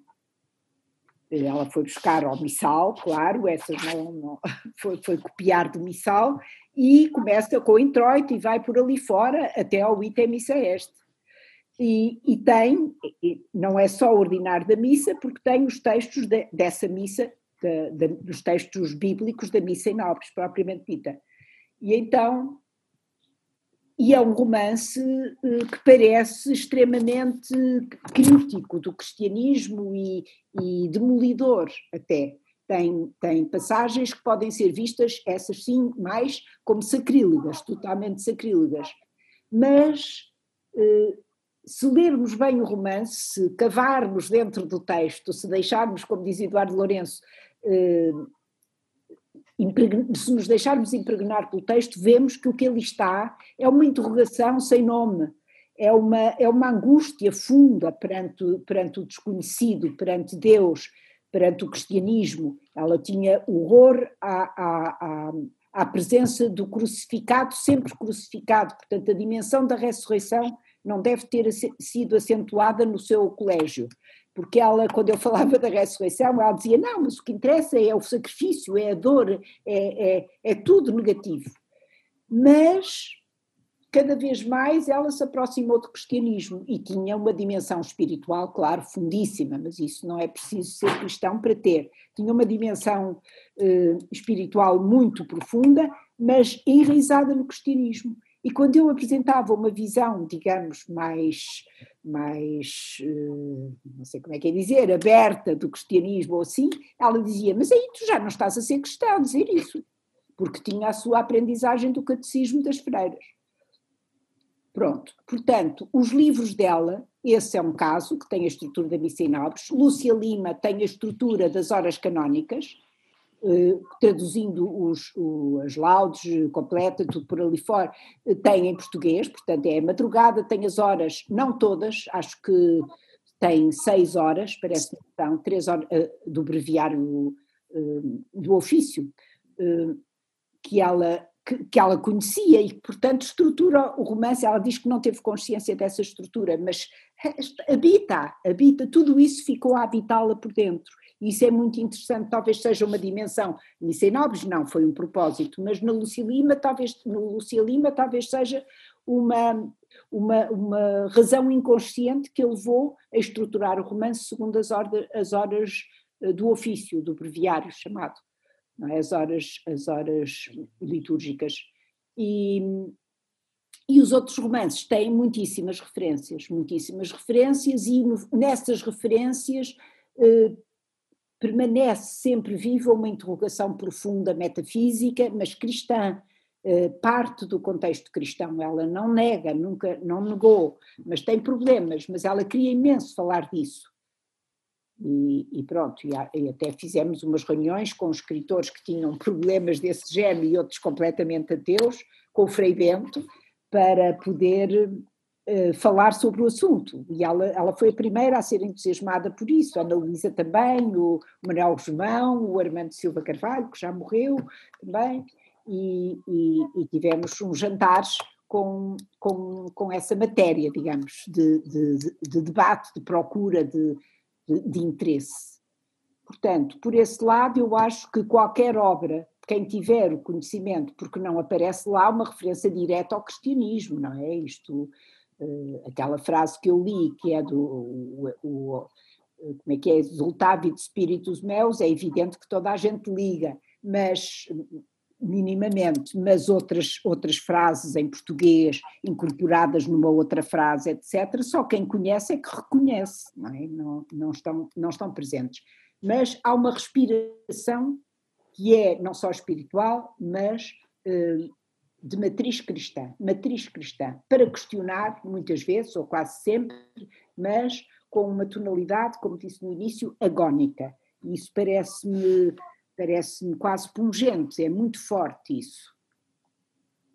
ela foi buscar ao missal, claro, essas não, não (laughs) foi, foi, copiar do missal, e começa com o introito e vai por ali fora até ao item missa este. E, e tem, não é só o ordinário da missa, porque tem os textos de, dessa missa, de, de, dos textos bíblicos da missa em Alpes, propriamente dita. E então e é um romance eh, que parece extremamente crítico do cristianismo e, e demolidor até. Tem, tem, passagens que podem ser vistas, essas sim, mais como sacrílegas, totalmente sacrílegas. Mas eh, se lermos bem o romance, se cavarmos dentro do texto, se deixarmos, como diz Eduardo Lourenço, eh, se nos deixarmos impregnar pelo texto, vemos que o que ele está é uma interrogação sem nome, é uma, é uma angústia funda perante, perante o desconhecido, perante Deus, perante o cristianismo. Ela tinha horror à, à, à, à presença do crucificado, sempre crucificado, portanto, a dimensão da ressurreição não deve ter sido acentuada no seu colégio porque ela, quando eu falava da ressurreição, ela dizia: não, mas o que interessa é o sacrifício, é a dor, é, é, é tudo negativo. Mas cada vez mais ela se aproximou do cristianismo e tinha uma dimensão espiritual, claro, fundíssima, mas isso não é preciso ser cristão para ter. Tinha uma dimensão eh, espiritual muito profunda, mas enraizada no cristianismo. E quando eu apresentava uma visão, digamos, mais, mais eh, não sei como é que é dizer, aberta do cristianismo ou assim, ela dizia: Mas aí tu já não estás a ser cristão a dizer isso, porque tinha a sua aprendizagem do catecismo das freiras. Pronto, portanto, os livros dela, esse é um caso que tem a estrutura da missa em Alves, Lúcia Lima tem a estrutura das horas canónicas, traduzindo os, as laudes completa, tudo por ali fora, eh, tem em português, portanto é madrugada, tem as horas, não todas, acho que tem seis horas, parece que são três horas eh, do breviário do ofício, que ela que, que, ela conhecia e que, portanto, estrutura o romance. Ela diz que não teve consciência dessa estrutura, mas (laughs) habita, habita, tudo isso ficou a habitá-la por dentro. Isso é muito interessante, talvez seja uma dimensão. Nisso em Nobres não, foi um propósito, mas na Lúcia Lima, talvez, no Lúcia Lima, talvez seja uma, uma, uma razão inconsciente que levou a estruturar o romance segundo as, as horas eh, do ofício, do breviário chamado é? as, horas, as horas litúrgicas. E, e os outros romances têm muitíssimas referências, muitíssimas referências, e no, nessas referências eh, permanece sempre viva uma interrogação profunda metafísica, mas cristã, eh, parte do contexto cristão. Ela não nega, nunca não negou, mas tem problemas, mas ela queria imenso falar disso. E, e pronto, e, e, até fizemos umas reuniões com escritores que tinham problemas desse género e outros completamente ateus, com o Frei Bento, para poder uh, falar sobre o assunto. E ela, ela foi a primeira a ser entusiasmada por isso, a Ana Luísa também, o Manuel Guzmão, o Armando Silva Carvalho, que já morreu também, e, e tivemos uns jantares com, com, com essa matéria, digamos, de, de, de debate, de procura, de de, interesse. Portanto, por esse lado, eu acho que qualquer obra, quem tiver o conhecimento, porque não aparece lá uma referência direta ao cristianismo, não é? Isto, aquela frase que eu li, que é do. O, o, como é que é? Exultavit Spiritus Meus, é evidente que toda a gente liga, mas minimamente, mas outras, outras frases em português incorporadas numa outra frase, etc., só quem conhece é que reconhece, não, é? não, não, estão, não estão presentes. Mas há uma respiração que é não só espiritual, mas eh, de matriz cristã, matriz cristã, para questionar muitas vezes, ou quase sempre, mas com uma tonalidade, como disse no início, agónica. E isso parece-me parece-me quase pungente, é muito forte isso.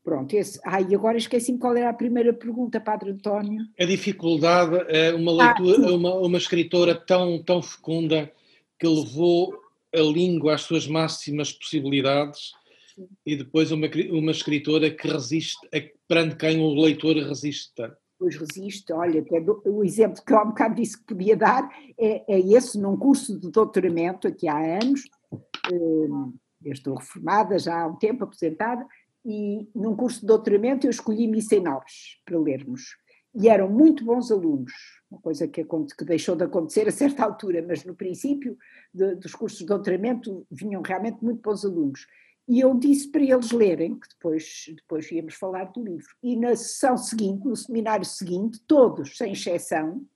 Pronto, esse. Ah, e agora esqueci qual era a primeira pergunta, Padre António.
A dificuldade é uma ah, leitura, ah, uma, uma escritora tão, tão fecunda que levou a língua às suas máximas possibilidades. E depois uma, uma escritora que resiste, perante quem o leitor resiste tanto.
Pois resiste, olha, o exemplo que eu há um bocado disse que podia dar é, é esse, num curso de doutoramento, aqui há anos, eu estou reformada já há um tempo, aposentada, e num curso de doutoramento eu escolhi Missa Nobres para lermos. E eram muito bons alunos, uma coisa que, que deixou de acontecer a certa altura, mas no princípio de, dos cursos de doutoramento vinham realmente muito bons alunos. E eu disse para eles lerem, que depois, depois íamos falar do livro. E na sessão seguinte, no seminário seguinte, todos, sem exceção,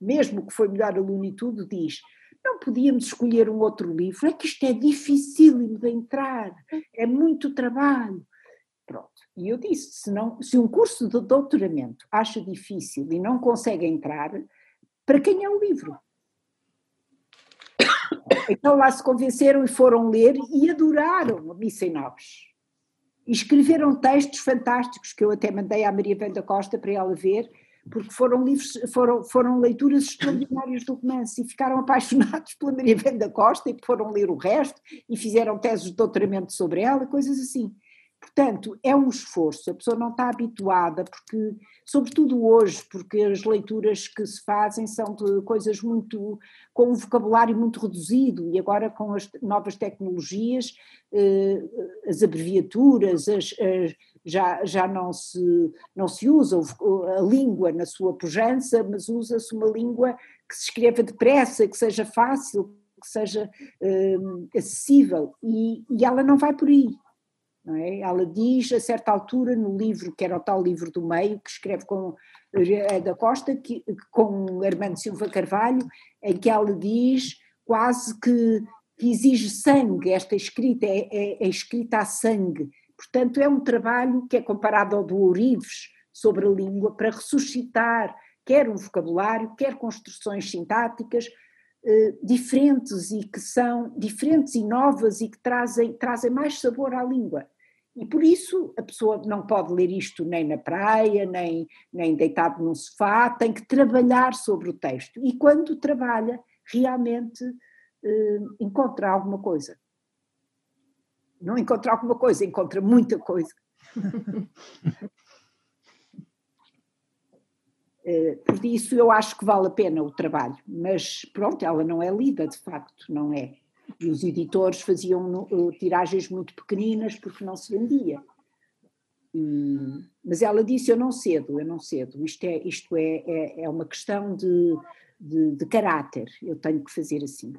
mesmo que foi melhor aluno e tudo, diz: não podíamos escolher um outro livro, é que isto é difícil de entrar, é muito trabalho. Pronto. E eu disse: se, não, se um curso de doutoramento acha difícil e não consegue entrar, para quem é o livro? Então lá se convenceram e foram ler e adoraram a Missa em Nobres. E escreveram textos fantásticos que eu até mandei à Maria Venda Costa para ela ver, porque foram livros, foram, foram leituras extraordinárias do romance e ficaram apaixonados pela Maria Venda Costa e foram ler o resto e fizeram teses de doutoramento sobre ela, coisas assim. Portanto, é um esforço, a pessoa não está habituada, porque, sobretudo hoje, porque as leituras que se fazem são de coisas muito, com um vocabulário muito reduzido, e agora com as novas tecnologias, eh, as abreviaturas, as, as já, já não, se, não se usa a língua na sua pujança, mas usa-se uma língua que se escreva depressa, que seja fácil, que seja hum, acessível, e, e ela não vai por aí. É? Ela diz a certa altura no livro, que era o tal livro do meio, que escreve com é da Costa, que, com Armando Silva Carvalho, em que ela diz quase que, que exige sangue, esta escrita é, é, é escrita a sangue, Portanto, é um trabalho que é comparado ao do Ourives, sobre a língua para ressuscitar quer um vocabulário, quer construções sintáticas eh, diferentes e que são diferentes e novas e que trazem, trazem mais sabor à língua. E por isso a pessoa não pode ler isto nem na praia, nem, nem deitado num sofá, tem que trabalhar sobre o texto. E quando trabalha, realmente eh, encontra alguma coisa. Não encontra alguma coisa, encontra muita coisa. (laughs) Eh, por isso eu acho que vale a pena o trabalho, mas pronto, ela não é lida de facto, não é? E os editores faziam tiragens muito pequeninas porque não se vendia. E, mas ela disse: Eu não cedo, eu não cedo, isto é, isto é, é, é uma questão de, de, de caráter, eu tenho que fazer assim.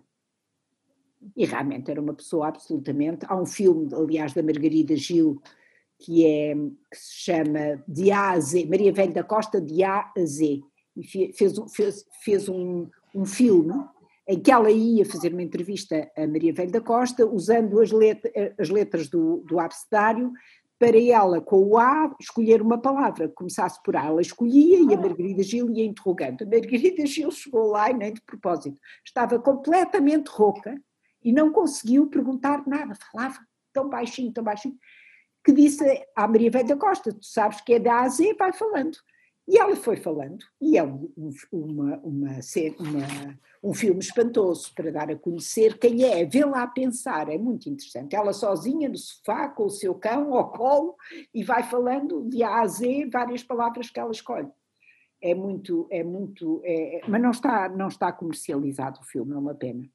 E realmente era uma pessoa absolutamente. Há um filme, aliás, da Margarida Gil, que, é, que se chama De A a Z, Maria Velho da Costa de A a Z, e fez, fez, fez um, um filme em que ela ia fazer uma entrevista a Maria Velho da Costa, usando as, as letras do, do abecedário, para ela, com o A, escolher uma palavra, começasse por A. Ela escolhia e a Margarida Gil ia interrogando. A Margarida Gil chegou lá e nem de propósito. Estava completamente rouca e não conseguiu perguntar nada, falava tão baixinho, tão baixinho que disse à Maria Velha da Costa: Tu sabes que é da A a Z, vai falando. E ela foi falando, e é um, uma, uma, uma, um filme espantoso para dar a conhecer quem é, vê-la a pensar, é muito interessante. Ela sozinha no sofá, com o seu cão ao colo, e vai falando de A a Z várias palavras que ela escolhe. É muito, é muito, é, mas não está, não está comercializado o filme, é uma pena.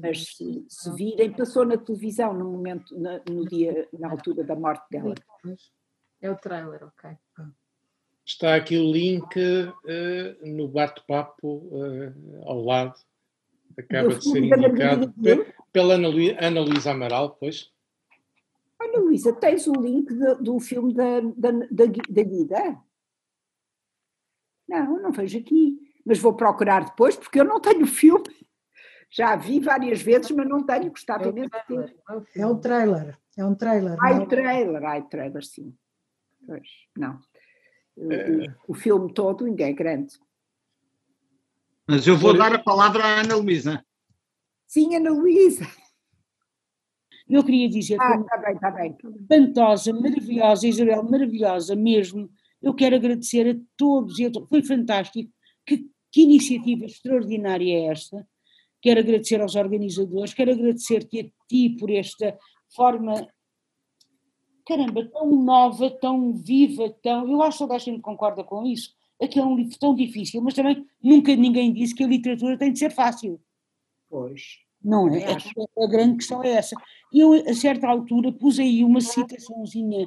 Mas se, se virem, passou na televisão no momento, na, no dia, na altura da morte dela.
É o trailer, ok.
Está aqui o link uh, no bate-papo uh, ao lado. Acaba de ser indicado pela Ana, Ana Luísa Amaral, pois.
Ana Luísa, tens o link do, do filme da, da, da, da Guida? Não, não vejo aqui. Mas vou procurar depois, porque eu não tenho o filme. Já vi várias vezes, mas não tenho, gostava é imenso de ter.
É um trailer, é um trailer.
Ai, não. trailer, ai, trailer, sim. Pois, não. É. O, o, filme todo ainda é grande.
Mas eu vou dar a palavra à Ana Luísa.
Sim, Ana Luísa.
Eu queria dizer.
Ah, está bem, está bem.
Fantosa, maravilhosa, Isabel, maravilhosa mesmo. Eu quero agradecer a todos e a todos. Foi fantástico. Que, que iniciativa extraordinária é esta? Quero agradecer aos organizadores, quero agradecer-te a ti por esta forma, caramba, tão nova, tão viva, tão. Eu acho que toda a gente concorda com isso. Aqui é um livro tão difícil, mas também nunca ninguém disse que a literatura tem de ser fácil.
Pois.
Não é? A, a grande questão é essa. Eu, a certa altura, pus aí uma citaçãozinha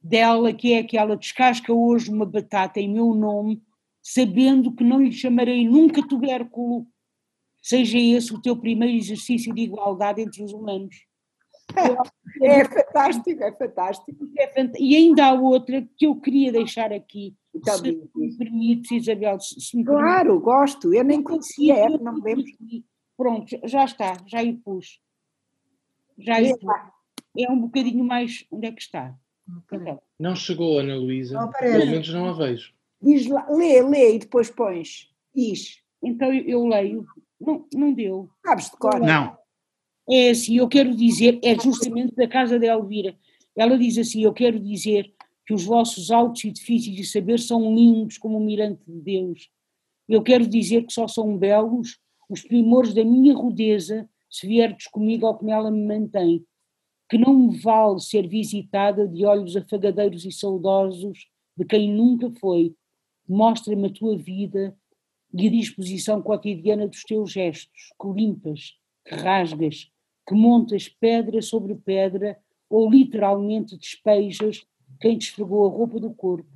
dela, que é aquela descasca hoje uma batata em meu nome, sabendo que não lhe chamarei nunca tubérculo seja esse o teu primeiro exercício de igualdade entre os humanos. (laughs)
É, fantástico, é fantástico. É
fant... E ainda há outra que eu queria deixar aqui, então, se me permites, Isabel. Se me
claro, permite. gosto, eu nem conhecia, é, não lembro.
Pronto, já está, já o pus. Já pus. É um bocadinho mais. Onde é que está?
Então. Não chegou, Ana Luísa. Pelo menos não a vejo.
Diz lá, lê, lê e depois pões. Diz.
Então eu leio. Não, não deu.
Sabes de cor?
Não.
É assim, eu quero dizer, é justamente da casa de Elvira. Ela diz assim: Eu quero dizer que os vossos altos edifícios de saber são lindos como o mirante de Deus. Eu quero dizer que só são belos os primores da minha rudeza, se vierdes comigo ao que nela me mantém. Que não me vale ser visitada de olhos afagadeiros e saudosos de quem nunca foi. Mostra-me a tua vida e a disposição cotidiana dos teus gestos, que limpas, que rasgas, que montas pedra sobre pedra ou literalmente despejas quem te esfregou a roupa do corpo,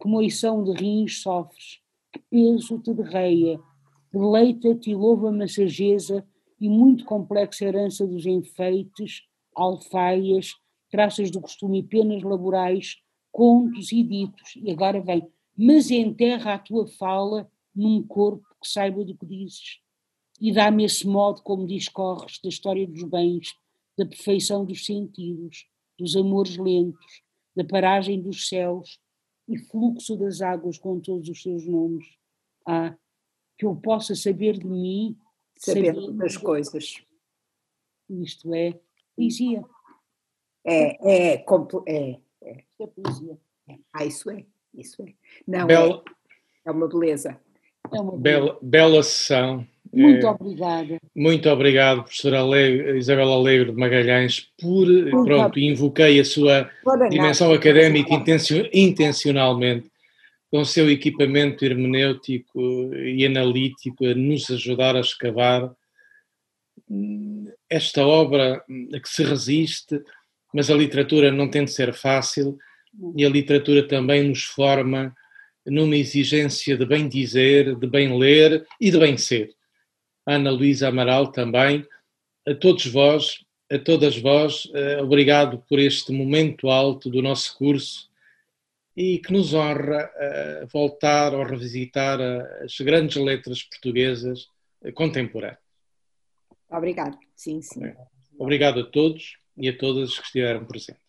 que moição de rins sofres, que peso te derreia, deleita-te e louva-me a sageza e muito complexa herança dos enfeites, alfaias, traças do costume e penas laborais, contos e ditos, e agora vem, mas enterra a tua fala num corpo que saiba do que dizes. E dá-me esse modo como discorres da história dos bens, da perfeição dos sentidos, dos amores lentos, da paragem dos céus, e fluxo das águas com todos os seus nomes. Ah, que eu possa saber de mim,
saber, saber das coisas.
Isto é poesia.
É, é, é, é.
é poesia.
Ah, isso é, isso é. Não, Bela, é, é uma beleza.
É uma bela, bela sessão.
Muito é, obrigada.
Muito obrigado, professora Ale, Isabel Alegre de Magalhães, por, muito pronto, invoquei a sua dimensão nada, académica intencionalmente, com o seu equipamento hermenêutico e analítico a nos ajudar a escavar esta obra a que se resiste, mas a literatura não tem de ser fácil e a literatura também nos forma numa exigência de bem dizer, de bem ler e de bem ser. Ana Luísa Amaral também, a todos vós, a todas vós, eh, obrigado por este momento alto do nosso curso e que nos honra eh, voltar ou revisitar eh, as grandes letras portuguesas contemporâneas.
Obrigado, sim, sim.
Obrigado a todos e a todas que estiveram presentes.